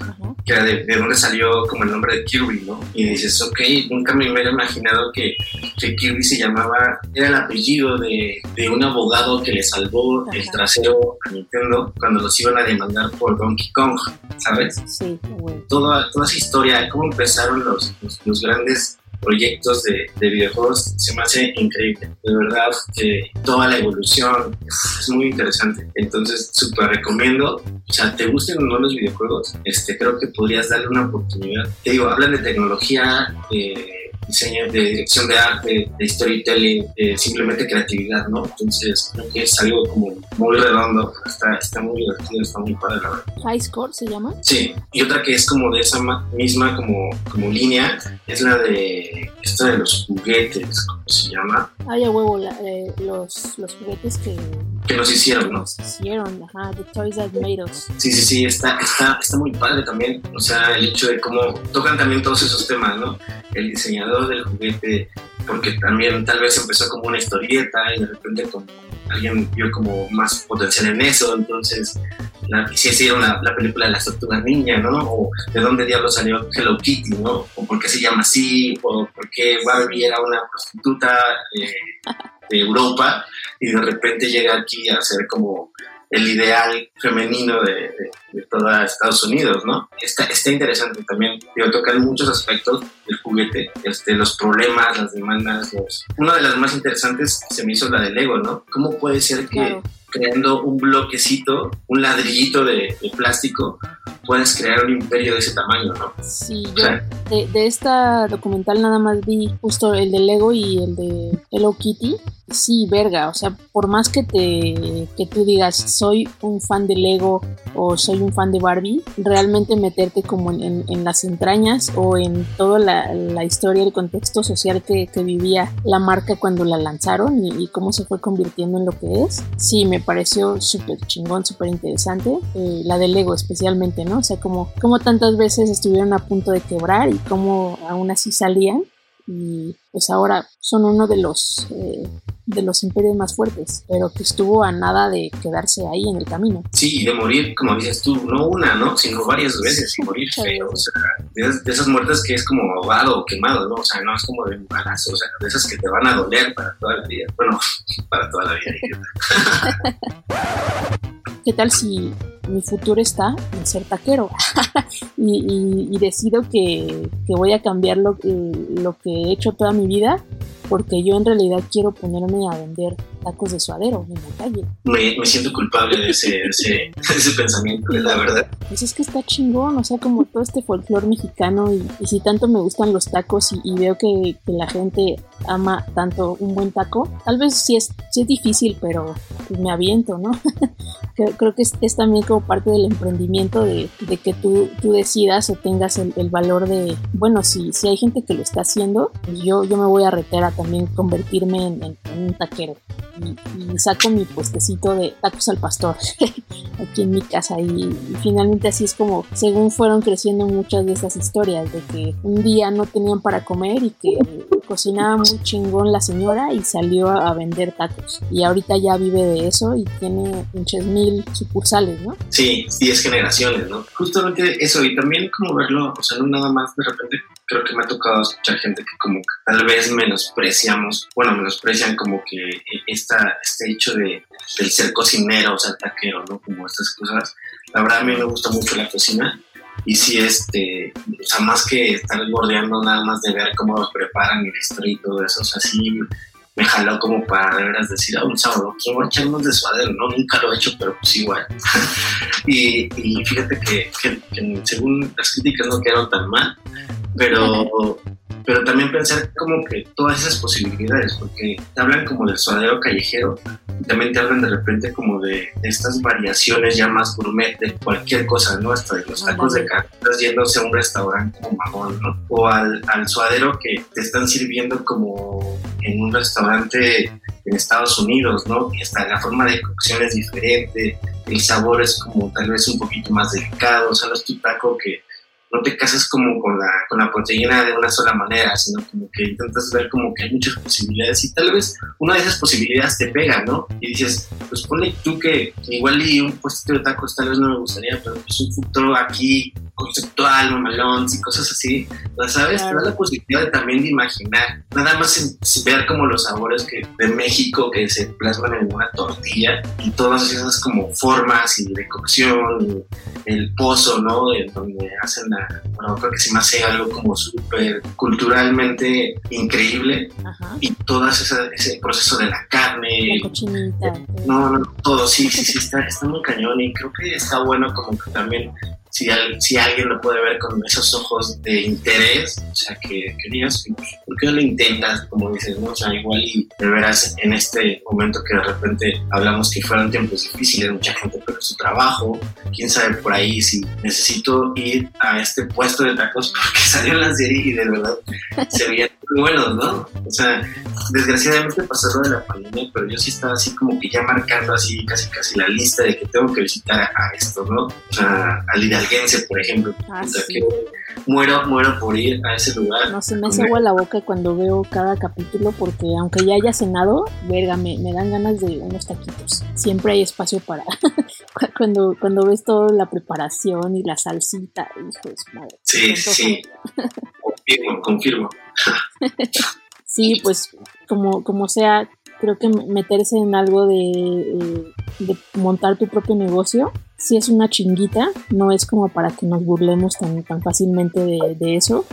Speaker 3: que era de, de, dónde salió como el nombre de Kirby, ¿no? Y dices, ok, nunca me hubiera imaginado que, que Kirby se llamaba, era el apellido de, de un abogado que le salvó el trasero a Nintendo cuando los iban a demandar por Donkey Kong, ¿sabes?
Speaker 2: Sí, bueno.
Speaker 3: Toda, toda esa historia, cómo empezaron los, los grandes proyectos de, de, videojuegos se me hace increíble. De verdad que toda la evolución es muy interesante. Entonces, súper recomiendo. O sea, te gusten o no los videojuegos, este, creo que podrías darle una oportunidad. Te digo, hablan de tecnología, de diseño, de dirección de arte, de storytelling, de simplemente creatividad, ¿no? Entonces creo que es algo como muy redondo, está, está muy divertido, está muy padre la verdad.
Speaker 2: High Score se llama.
Speaker 3: Sí, y otra que es como de esa misma como, como línea es la de esta de los juguetes, ¿cómo se llama?
Speaker 2: Ay, a huevo, eh, los, los juguetes que...
Speaker 3: Que nos hicieron, ¿no?
Speaker 2: Nos hicieron, ajá, The Toys That Made Us.
Speaker 3: Sí, sí, sí, está, está, está muy padre también, o sea, el hecho de cómo tocan también todos esos temas, ¿no? El diseñador del juguete, porque también tal vez empezó como una historieta y de repente como alguien vio como más potencial en eso, entonces la, si hicieron la, la, película de las tortugas niña, ¿no? O de dónde diablos salió Hello Kitty, ¿no? O por qué se llama así, o por qué Barbie era una prostituta de, de Europa y de repente llega aquí a ser como el ideal femenino de, de, toda Estados Unidos, ¿no? Está, está interesante también, digo, tocar muchos aspectos del juguete, este, los problemas, las demandas, los... Una de las más interesantes se me hizo la del ego, ¿no? ¿Cómo puede ser que, creando un bloquecito, un ladrillito de, plástico, puedes crear un imperio de ese tamaño, ¿no?
Speaker 2: Sí, yo de, de, esta documental nada más vi justo el de Lego y el de Hello Kitty. Sí, verga, o sea, por más que te que tú digas soy un fan de Lego o soy un fan de Barbie, realmente meterte como en, en, las entrañas o en toda la, la historia, el contexto social que, que, vivía la marca cuando la lanzaron y, y, cómo se fue convirtiendo en lo que es, sí, me pareció súper chingón, súper interesante, eh, la de Lego especialmente, ¿no? O sea, como, como tantas veces estuvieron a punto de quebrar y cómo aún así salían y pues ahora son uno de los eh, de los imperios más fuertes, pero que estuvo a nada de quedarse ahí en el camino.
Speaker 3: Sí, y de morir, como dices tú, no una, ¿no? Sino varias veces y morir feo, o sea, de, esas muertes que es como ahogado o quemado, ¿no? O sea, no es como de un balazo, o sea, de esas que te van a doler para toda la vida. Bueno, <laughs> para toda la vida. <laughs>
Speaker 2: ¿Qué tal si mi futuro está en ser taquero <laughs> y, decido que, voy a cambiar lo, lo que he hecho toda mi vida porque yo en realidad quiero ponerme a vender tacos de suadero en la calle.
Speaker 3: Me, me siento culpable de ese, ese, <laughs> ese, pensamiento, la verdad.
Speaker 2: Pues es que está chingón, o sea, como todo este folclore mexicano y, si tanto me gustan los tacos y, veo que, que, la gente ama tanto un buen taco, tal vez sí es, sí es difícil, pero pues me aviento, ¿no? <laughs> creo, que es, es, también como parte del emprendimiento de, de que tú, tú, decidas o tengas el, el, valor de, bueno, si, si hay gente que lo está haciendo, pues yo, yo me voy a retar a también convertirme en, en, en un taquero y, saco mi puestecito de tacos al pastor <laughs> aquí en mi casa y, finalmente así es como según fueron creciendo muchas de esas historias de que un día no tenían para comer y que cocinaba muy chingón la señora y salió a, vender tacos y ahorita ya vive de eso y tiene pinches mil sucursales, ¿no?
Speaker 3: Sí, diez generaciones, ¿no? Justamente eso y también como verlo, o sea, no nada más de repente creo que me ha tocado escuchar gente que como que tal vez menospreciamos, bueno, menosprecian como que esta, este hecho de, del ser cocinero o ser taquero, ¿no? Como estas cosas. La verdad a mí me gusta mucho la cocina y si este, o sea, más que estar bordeando nada más de ver cómo los preparan la historia y todo eso, o sea, sí me jaló como para de veras decir, ah, un sábado, quiero echarnos de suadero, ¿no? Nunca lo he hecho, pero pues igual. <laughs> y, fíjate que, que, según las críticas no quedaron tan mal, pero, pero también pensar como que todas esas posibilidades, porque te hablan como del suadero callejero, y también te hablan de repente como de, estas variaciones ya más gourmet de cualquier cosa, ¿no? Hasta de los tacos de carne, estás yéndose a un restaurante como mamón, ¿no? O al, al suadero que te están sirviendo como en un restaurante en Estados Unidos, ¿no? Y hasta la forma de cocción es diferente, el sabor es como tal vez un poquito más delicado, o sea, no es tu taco que no te casas como con la, con la proteína de una sola manera, sino como que intentas ver como que hay muchas posibilidades y tal vez una de esas posibilidades te pega, ¿no? Y dices, pues ponle tú que igual y un puesto de tacos tal vez no me gustaría, pero pues un futuro aquí conceptual, mamalón y cosas así, ¿sabes? Te da la posibilidad de, también de imaginar, nada más ver como los sabores que de México que se plasman en una tortilla y todas esas como formas y de cocción, el pozo, ¿no? En donde hacen la, bueno, creo que se me hace algo como súper culturalmente increíble y todo ese, ese, proceso de la carne.
Speaker 2: La cochinita.
Speaker 3: No, no, todo, sí, sí, sí, está, está muy cañón y creo que está bueno como que también si, si alguien lo puede ver con esos ojos de interés, o sea, que, querías pues, ¿por qué no lo intentas? Como dices, ¿no? O sea, igual y de veras en este momento que de repente hablamos que fueron tiempos difíciles, mucha gente perdió su trabajo, quién sabe por ahí si necesito ir a este puesto de tacos <laughs> porque salió la serie y de verdad se veían muy buenos, ¿no? O sea, desgraciadamente pasó lo de la pandemia, pero yo sí estaba así como que ya marcando así casi casi la lista de que tengo que visitar a, esto, ¿no? O sea, al hidalguense, por ejemplo.
Speaker 2: Ah,
Speaker 3: o sea,
Speaker 2: sí.
Speaker 3: que muero, muero por ir a ese lugar.
Speaker 2: No, se me hace agua la boca cuando veo cada capítulo porque aunque ya haya cenado, verga, me, me dan ganas de unos taquitos. Siempre hay espacio para <laughs> cuando, cuando ves toda la preparación y la salsita, hijos, madre.
Speaker 3: Sí, sí. <laughs> confirmo, confirmo.
Speaker 2: Sí, pues como, como sea, creo que meterse en algo de, de, montar tu propio negocio, sí es una chinguita, no es como para que nos burlemos tan, tan fácilmente de, de eso.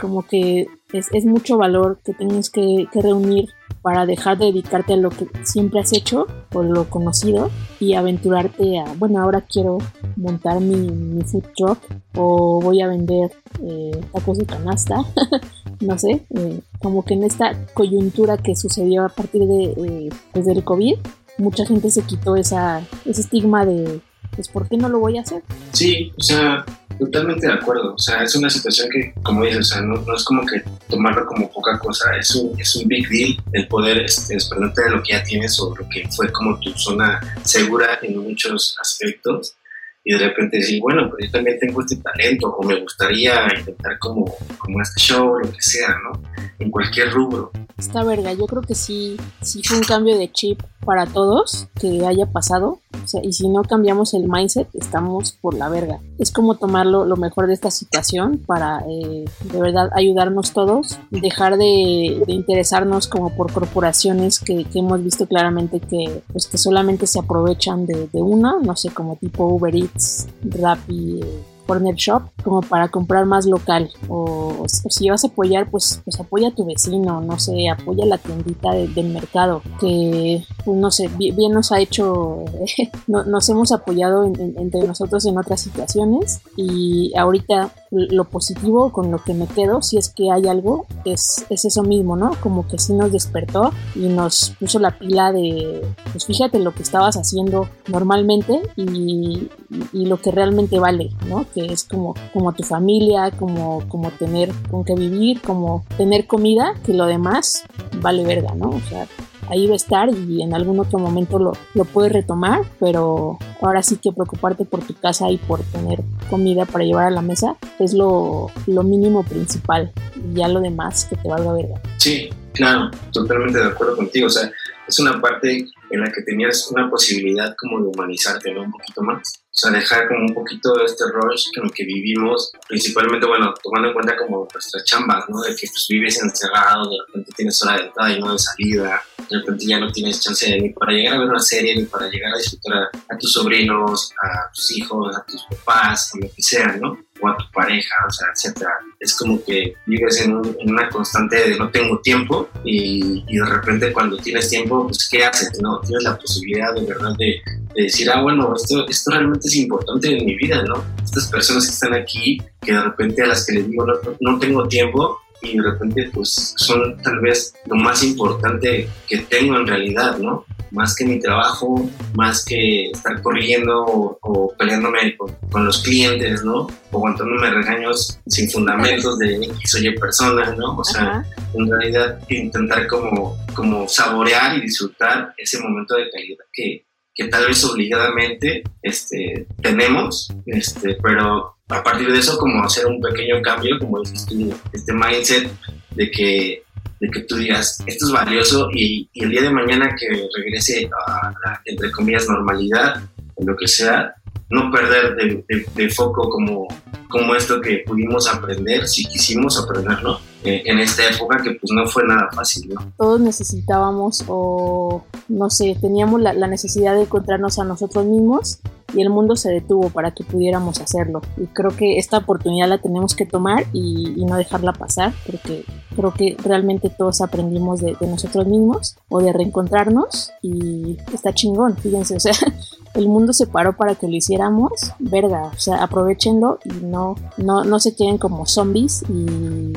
Speaker 2: Como que es, es, mucho valor que tienes que, que reunir para dejar de dedicarte a lo que siempre has hecho o lo conocido y aventurarte a, bueno, ahora quiero montar mi, food truck o voy a vender eh, tacos de canasta, <laughs> no sé, eh, como que en esta coyuntura que sucedió a partir de, eh, pues del COVID, mucha gente se quitó esa, ese estigma de, pues, ¿por qué no lo voy a hacer?
Speaker 3: Sí, o sea, totalmente de acuerdo. O sea, es una situación que, como dices, o sea, no, es como que tomarlo como poca cosa, es un, es un big deal el poder este, desprenderte de lo que ya tienes o lo que fue como tu zona segura en muchos aspectos y de repente decir, bueno, pues yo también tengo este talento o me gustaría intentar como, como este show, lo que sea, ¿no? En cualquier rubro.
Speaker 2: Está verga, yo creo que sí, sí fue un cambio de chip para todos que haya pasado. O sea, y si no cambiamos el mindset, estamos por la verga. Es como tomar lo, mejor de esta situación para eh, de verdad ayudarnos todos, dejar de, interesarnos como por corporaciones que, hemos visto claramente que, pues, que solamente se aprovechan de, de una, no sé, como tipo Uber Eats, Rappi Corner Shop como para comprar más local o, si vas a apoyar pues pues apoya a tu vecino no sé apoya la tiendita del mercado que pues, no sé bien, nos ha hecho <laughs> nos hemos apoyado entre nosotros en otras situaciones y ahorita lo positivo con lo que me quedo, si es que hay algo, es, es eso mismo, ¿no? Como que sí nos despertó y nos puso la pila de, pues fíjate lo que estabas haciendo normalmente y, y lo que realmente vale, ¿no? Que es como, como tu familia, como, como tener con qué vivir, como tener comida, que lo demás vale verga, ¿no? O sea, ahí va a estar y en algún otro momento lo, lo puedes retomar, pero ahora sí que preocuparte por tu casa y por tener comida para llevar a la mesa es lo, lo mínimo principal y ya lo demás que te valga verga.
Speaker 3: Sí, claro, totalmente de acuerdo contigo, o sea, es una parte en la que tenías una posibilidad como de humanizarte, ¿no? Un poquito más. O sea, dejar como un poquito este rush en el que vivimos, principalmente, bueno, tomando en cuenta como nuestras chambas, ¿no? De que pues vives encerrado, de repente tienes hora de entrada y no de salida, de repente ya no tienes chance ni para llegar a ver una serie, ni para llegar a disfrutar a tus sobrinos, a tus hijos, a tus papás, a lo que sea, ¿no? O a tu pareja, o sea, etcétera. Es como que vives en, una constante de no tengo tiempo y, y, de repente cuando tienes tiempo, pues ¿qué haces? ¿no? Tienes la posibilidad de verdad de, decir, ah, bueno, esto, esto realmente es importante en mi vida, ¿no? Estas personas que están aquí, que de repente a las que les digo no, no tengo tiempo, y de repente pues son tal vez lo más importante que tengo en realidad, ¿no? Más que mi trabajo, más que estar corriendo o, peleándome con, los clientes, ¿no? O aguantándome regaños sin fundamentos de X o Y personas, ¿no? O sea, en realidad intentar como, como saborear y disfrutar ese momento de calidad que, que tal vez obligadamente este, tenemos, este, pero a partir de eso como hacer un pequeño cambio, como dices tú, este mindset de que, de que tú digas, esto es valioso y, y el día de mañana que regrese a la, entre comillas, normalidad, o lo que sea, no perder de, de, foco como, como esto que pudimos aprender, si quisimos aprenderlo, eh, en esta época que pues no fue nada fácil.
Speaker 2: Todos necesitábamos o, no sé, teníamos la, la necesidad de encontrarnos a nosotros mismos y el mundo se detuvo para que pudiéramos hacerlo. Y creo que esta oportunidad la tenemos que tomar y, no dejarla pasar, porque creo que realmente todos aprendimos de, nosotros mismos o de reencontrarnos y está chingón, fíjense, o sea, <laughs> el mundo se paró para que lo hiciéramos, verga, o sea, aprovechenlo y no, no, no se queden como zombies y,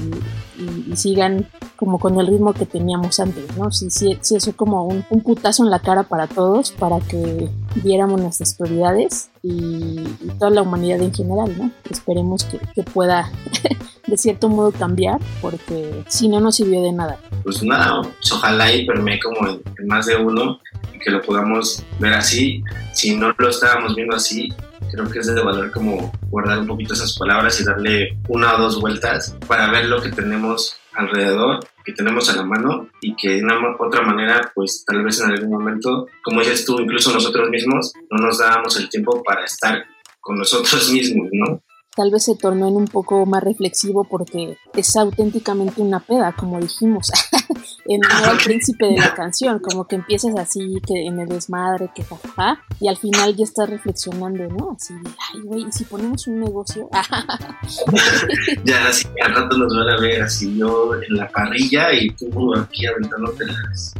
Speaker 2: sigan como con el ritmo que teníamos antes, ¿no? Sí, sí, sí eso como un, un putazo en la cara para todos, para que viéramos nuestras prioridades y, toda la humanidad en general, ¿no? Esperemos que, pueda <laughs> de cierto modo cambiar, porque si no, no sirvió de nada.
Speaker 3: Pues nada, ojalá y permee como en, más de uno y que lo podamos ver así. Si no lo estábamos viendo así, creo que es de valor como guardar un poquito esas palabras y darle una o dos vueltas para ver lo que tenemos alrededor que tenemos a la mano y que de una otra manera, pues tal vez en algún momento, como dices tú, incluso nosotros mismos no nos dábamos el tiempo para estar con nosotros mismos, ¿no?
Speaker 2: Tal vez se tornó en un poco más reflexivo porque es auténticamente una peda, como dijimos, <laughs> en el príncipe de la canción, como que empiezas así, que en el desmadre, que jajaja, y al final ya estás reflexionando, ¿no? Así de, ay, güey, ¿y si ponemos un negocio? <laughs> <laughs>
Speaker 3: ya, así, al rato nos van a ver así yo en la parrilla y tú aquí aventándote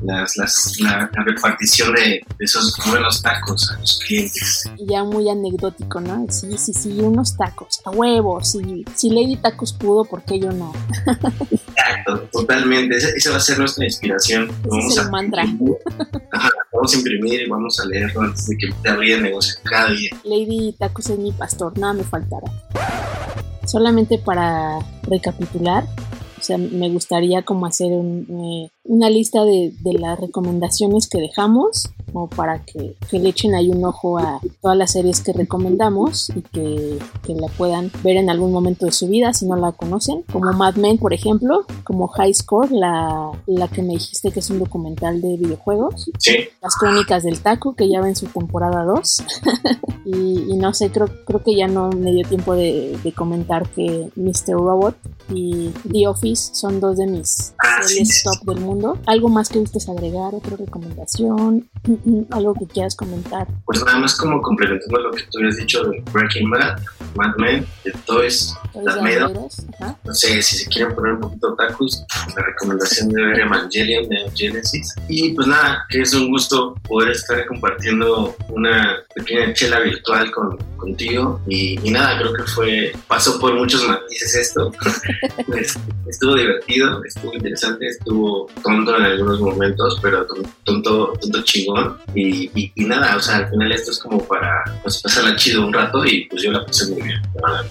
Speaker 3: las, las, la, repartición de, esos buenos tacos a los clientes.
Speaker 2: Ya muy anecdótico, ¿no? Sí, sí, sí, unos tacos, a huevos, sí. Si Lady Tacos pudo, ¿por qué yo no?
Speaker 3: Exacto, totalmente. Esa, va a ser nuestra inspiración.
Speaker 2: vamos a mantra.
Speaker 3: vamos a imprimir y vamos a leerlo antes de que te abrir el negocio cada día.
Speaker 2: Lady Tacos es mi pastor, nada me faltará. Solamente para recapitular, o sea, me gustaría como hacer eh, una lista de, las recomendaciones que dejamos, como para que, le echen ahí un ojo a todas las series que recomendamos y que, la puedan ver en algún momento de su vida si no la conocen, como Mad Men, por ejemplo, como High Score, la, la que me dijiste que es un documental de videojuegos, Las Crónicas del Taco, que ya va en su temporada 2, <laughs> y, no sé, creo, creo que ya no me dio tiempo de, de comentar que Mr. Robot y The Office son dos de mis ah, series top del mundo. ¿Algo más que gustes agregar? ¿Otra recomendación? ¿Algo que quieras comentar?
Speaker 3: Pues nada más como complementando lo que tú habías dicho de Breaking Bad, Mad Men, de Toys, No sé, si se quieren poner un poquito tacos, la recomendación de ver Evangelion de Genesis. Y pues nada, que es un gusto poder estar compartiendo una pequeña chela virtual con, contigo. Y, nada, creo que fue, pasó por muchos matices esto. <laughs> Pues, estuvo divertido, estuvo interesante, estuvo tonto en algunos momentos, pero tonto, tonto chingón. Y, nada, o sea, al final esto es como para pues, pasarla chido un rato y pues yo la pasé muy bien.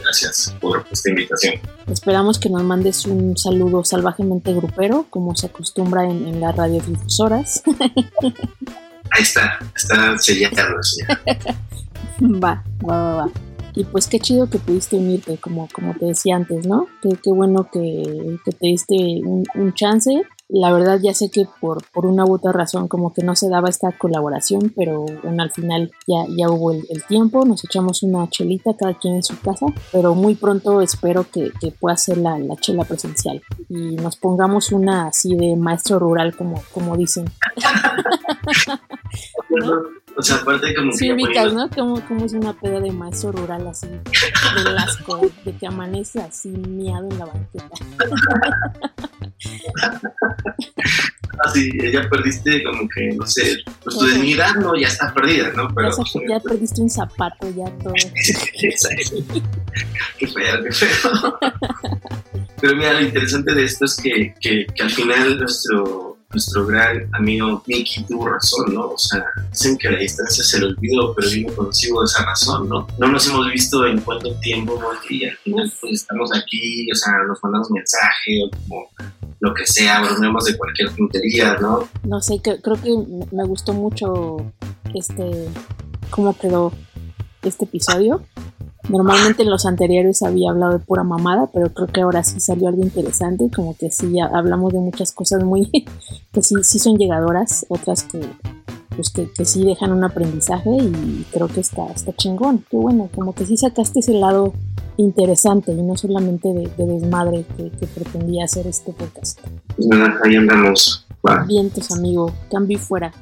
Speaker 3: Gracias por esta invitación.
Speaker 2: Esperamos que nos mandes un saludo salvajemente grupero, como se acostumbra en, en las radiodifusoras. <laughs>
Speaker 3: Ahí está, está sellado. <laughs>
Speaker 2: va, va, va, va. Y pues qué chido que pudiste unirte, como, como te decía antes, ¿no? Qué, qué bueno que, te diste un, chance. La verdad ya sé que por, por una u otra razón como que no se daba esta colaboración, pero bueno, al final ya, ya hubo el, tiempo, nos echamos una chelita cada quien en su casa, pero muy pronto espero que, que pueda ser la, la, chela presencial y nos pongamos una así de maestro rural como, como dicen. <laughs>
Speaker 3: O sea, aparte como
Speaker 2: sí, ubicas, ¿no? Como, como es una peda de maestro rural así, de asco, de que amanece así miado en la banqueta. <laughs>
Speaker 3: Así, ah, ya perdiste como que, no sé, pues tu dignidad no, ya está perdida, ¿no?
Speaker 2: Pero, ya, perdiste un zapato, ya todo. <laughs>
Speaker 3: qué feo, qué feo. Pero mira, lo interesante de esto es que, que, que al final nuestro nuestro gran amigo Mickey tuvo razón, ¿no? O sea, dicen que a la distancia se le olvidó, pero vino consigo esa razón, ¿no? No nos hemos visto en cuánto tiempo, ¿no? Y al final pues estamos aquí, o sea, nos mandamos mensaje o como lo que sea, bromeamos de cualquier tontería, ¿no?
Speaker 2: No sé, creo que me gustó mucho este, cómo quedó este episodio. Normalmente en los anteriores había hablado de pura mamada, pero creo que ahora sí salió algo interesante, como que sí hablamos de muchas cosas muy <laughs> que sí, sí son llegadoras, otras que pues que, que, sí dejan un aprendizaje y creo que está, está chingón. Qué bueno, como que sí sacaste ese lado interesante y no solamente de, desmadre que, pretendía hacer este podcast.
Speaker 3: Pues ahí andamos.
Speaker 2: Vientos, amigo. Cambio fuera.